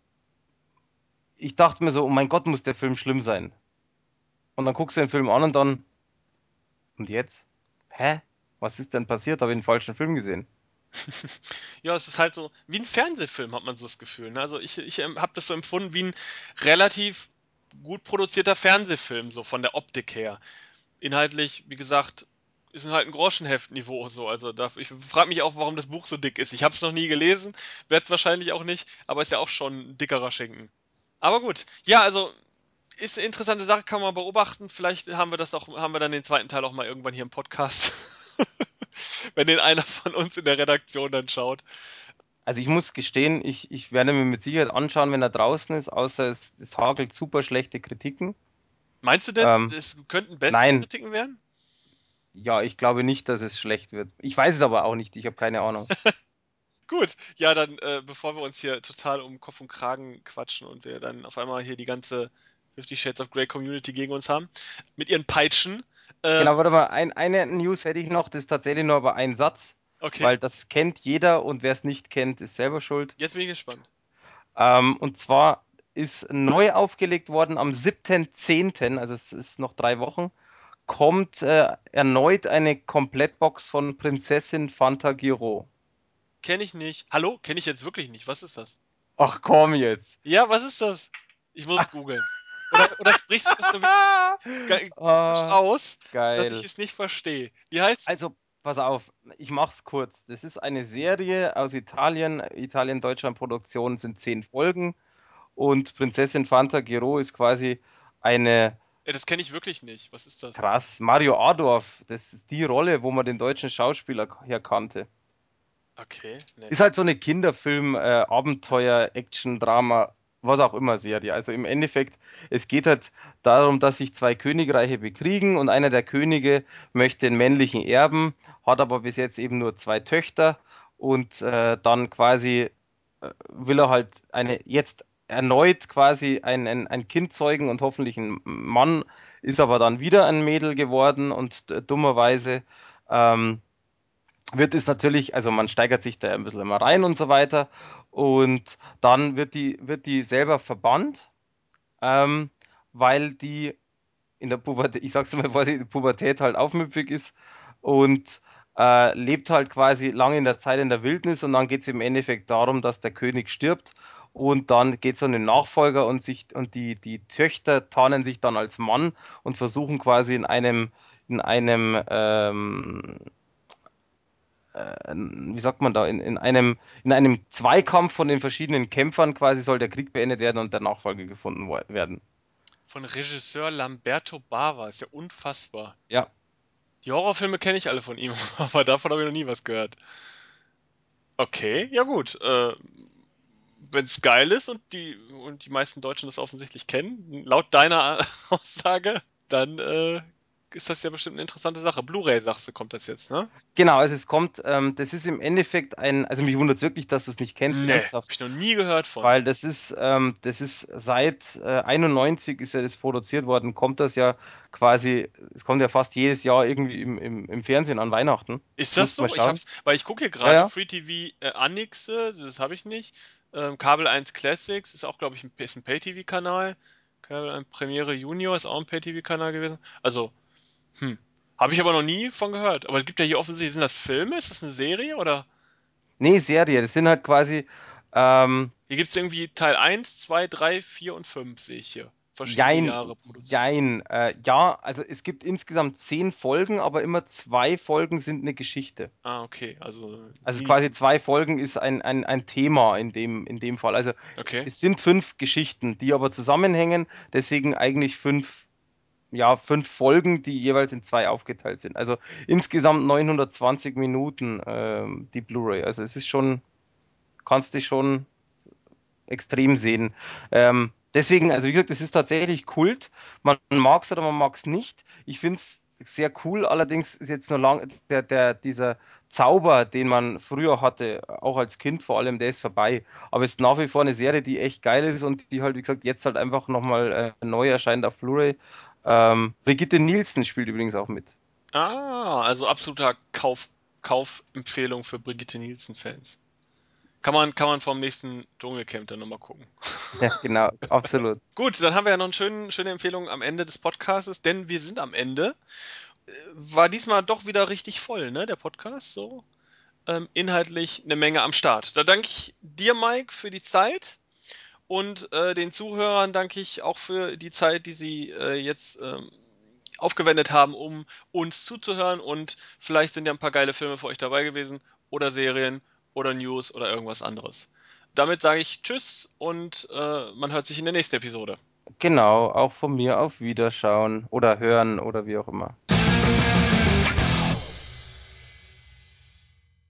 ich dachte mir so, oh mein Gott, muss der Film schlimm sein. Und dann guckst du den Film an und dann, und jetzt? Hä? Was ist denn passiert? Habe ich einen falschen Film gesehen? ja, es ist halt so wie ein Fernsehfilm, hat man so das Gefühl. Ne? Also ich, ich ähm, habe das so empfunden wie ein relativ gut produzierter Fernsehfilm, so von der Optik her. Inhaltlich, wie gesagt, ist halt ein Groschenheftniveau so. Also da, ich frage mich auch, warum das Buch so dick ist. Ich habe es noch nie gelesen, werde es wahrscheinlich auch nicht, aber ist ja auch schon ein dickerer Schinken. Aber gut, ja, also ist eine interessante Sache, kann man beobachten. Vielleicht haben wir das auch, haben wir dann den zweiten Teil auch mal irgendwann hier im Podcast. wenn den einer von uns in der Redaktion dann schaut. Also ich muss gestehen, ich, ich werde mir mit Sicherheit anschauen, wenn er draußen ist, außer es, es hagelt super schlechte Kritiken. Meinst du denn, ähm, es könnten bessere nein. Kritiken werden? Ja, ich glaube nicht, dass es schlecht wird. Ich weiß es aber auch nicht, ich habe keine Ahnung. Gut, ja, dann äh, bevor wir uns hier total um Kopf und Kragen quatschen und wir dann auf einmal hier die ganze Fifty Shades of Grey Community gegen uns haben, mit ihren Peitschen, äh, genau, warte mal, ein, eine News hätte ich noch, das ist tatsächlich nur aber ein Satz. Okay. Weil das kennt jeder und wer es nicht kennt, ist selber schuld. Jetzt bin ich gespannt. Ähm, und zwar ist neu aufgelegt worden am 7.10., also es ist noch drei Wochen, kommt äh, erneut eine Komplettbox von Prinzessin Fantagiro. Kenne ich nicht. Hallo? Kenne ich jetzt wirklich nicht. Was ist das? Ach komm jetzt. Ja, was ist das? Ich muss es googeln. Oder, oder sprichst du das nur ge oh, aus, geil. dass ich es nicht verstehe? Wie heißt Also, pass auf, ich mach's kurz. Das ist eine Serie aus Italien, Italien-Deutschland-Produktion, sind zehn Folgen und Prinzessin Fanta Giro ist quasi eine. Ja, das kenne ich wirklich nicht. Was ist das? Krass, Mario Adorf, das ist die Rolle, wo man den deutschen Schauspieler herkannte. Okay. Nee. Ist halt so eine Kinderfilm, äh, Abenteuer, Action, Drama was auch immer Serie. Also im Endeffekt, es geht halt darum, dass sich zwei Königreiche bekriegen und einer der Könige möchte den männlichen Erben, hat aber bis jetzt eben nur zwei Töchter und äh, dann quasi äh, will er halt eine jetzt erneut quasi ein, ein, ein Kind zeugen und hoffentlich ein Mann, ist aber dann wieder ein Mädel geworden und dummerweise ähm, wird es natürlich, also man steigert sich da ein bisschen immer rein und so weiter. Und dann wird die, wird die selber verbannt, ähm, weil die in der Pubertät, ich sag's mal, weil die Pubertät halt aufmüpfig ist und äh, lebt halt quasi lange in der Zeit in der Wildnis und dann geht es im Endeffekt darum, dass der König stirbt und dann geht es um den Nachfolger und sich und die, die Töchter tarnen sich dann als Mann und versuchen quasi in einem in einem ähm, äh, wie sagt man da, in, in, einem, in einem Zweikampf von den verschiedenen Kämpfern quasi soll der Krieg beendet werden und der Nachfolger gefunden werden. Von Regisseur Lamberto Bava, ist ja unfassbar. Ja. Die Horrorfilme kenne ich alle von ihm, aber davon habe ich noch nie was gehört. Okay, ja gut. Äh, Wenn es geil ist und die, und die meisten Deutschen das offensichtlich kennen, laut deiner Aussage, dann äh, ist das ja bestimmt eine interessante Sache. Blu-ray, sagst du, kommt das jetzt, ne? Genau, also es kommt, ähm, das ist im Endeffekt ein, also mich wundert es wirklich, dass du es nicht kennst. Nee, hab ich noch nie gehört von. Weil das ist, ähm, das ist seit äh, 91 ist ja das produziert worden, kommt das ja quasi, es kommt ja fast jedes Jahr irgendwie im, im, im Fernsehen an Weihnachten. Ist das so? Ich hab's, weil ich gucke hier gerade ja, ja. Free TV äh, Annixe, das habe ich nicht. Ähm, Kabel 1 Classics ist auch, glaube ich, ein, ein Pay-TV-Kanal. Kabel 1 Premiere Junior ist auch ein Pay-TV-Kanal gewesen. Also hm. Habe ich aber noch nie von gehört. Aber es gibt ja hier offensichtlich, sind das Filme? Ist das eine Serie oder? Nee, Serie. Das sind halt quasi. Ähm, Hier gibt es irgendwie Teil 1, 2, 3, 4 und 5, sehe ich hier. Verschiedene Jein, Jahre produziert. jein. Äh, ja, also es gibt insgesamt zehn Folgen, aber immer zwei Folgen sind eine Geschichte. Ah, okay. Also, Also quasi zwei Folgen ist ein, ein, ein Thema in dem, in dem Fall. Also Okay. es sind fünf Geschichten, die aber zusammenhängen, deswegen eigentlich fünf, ja, fünf Folgen, die jeweils in zwei aufgeteilt sind. Also insgesamt 920 Minuten ähm, die Blu-ray. Also es ist schon, kannst dich schon extrem sehen. Ähm, deswegen, also wie gesagt, es ist tatsächlich Kult. Man mag es oder man mag es nicht. Ich finde es sehr cool, allerdings ist jetzt nur lang der, der, dieser Zauber, den man früher hatte, auch als Kind vor allem, der ist vorbei. Aber es ist nach wie vor eine Serie, die echt geil ist und die halt, wie gesagt, jetzt halt einfach nochmal äh, neu erscheint auf Blu-ray. Ähm, Brigitte Nielsen spielt übrigens auch mit. Ah, also absoluter Kauf, Kaufempfehlung für Brigitte Nielsen-Fans. Kann man, kann man vom nächsten Dschungelcamp dann nochmal gucken. Ja, genau, absolut. Gut, dann haben wir ja noch eine schöne, schöne Empfehlung am Ende des Podcasts, denn wir sind am Ende. Äh, War diesmal doch wieder richtig voll, ne, der Podcast, so. Ähm, inhaltlich eine Menge am Start. Da danke ich dir, Mike, für die Zeit. Und äh, den Zuhörern danke ich auch für die Zeit, die sie äh, jetzt ähm, aufgewendet haben, um uns zuzuhören. Und vielleicht sind ja ein paar geile Filme für euch dabei gewesen. Oder Serien oder News oder irgendwas anderes. Damit sage ich Tschüss und äh, man hört sich in der nächsten Episode. Genau, auch von mir auf Wiederschauen oder hören oder wie auch immer.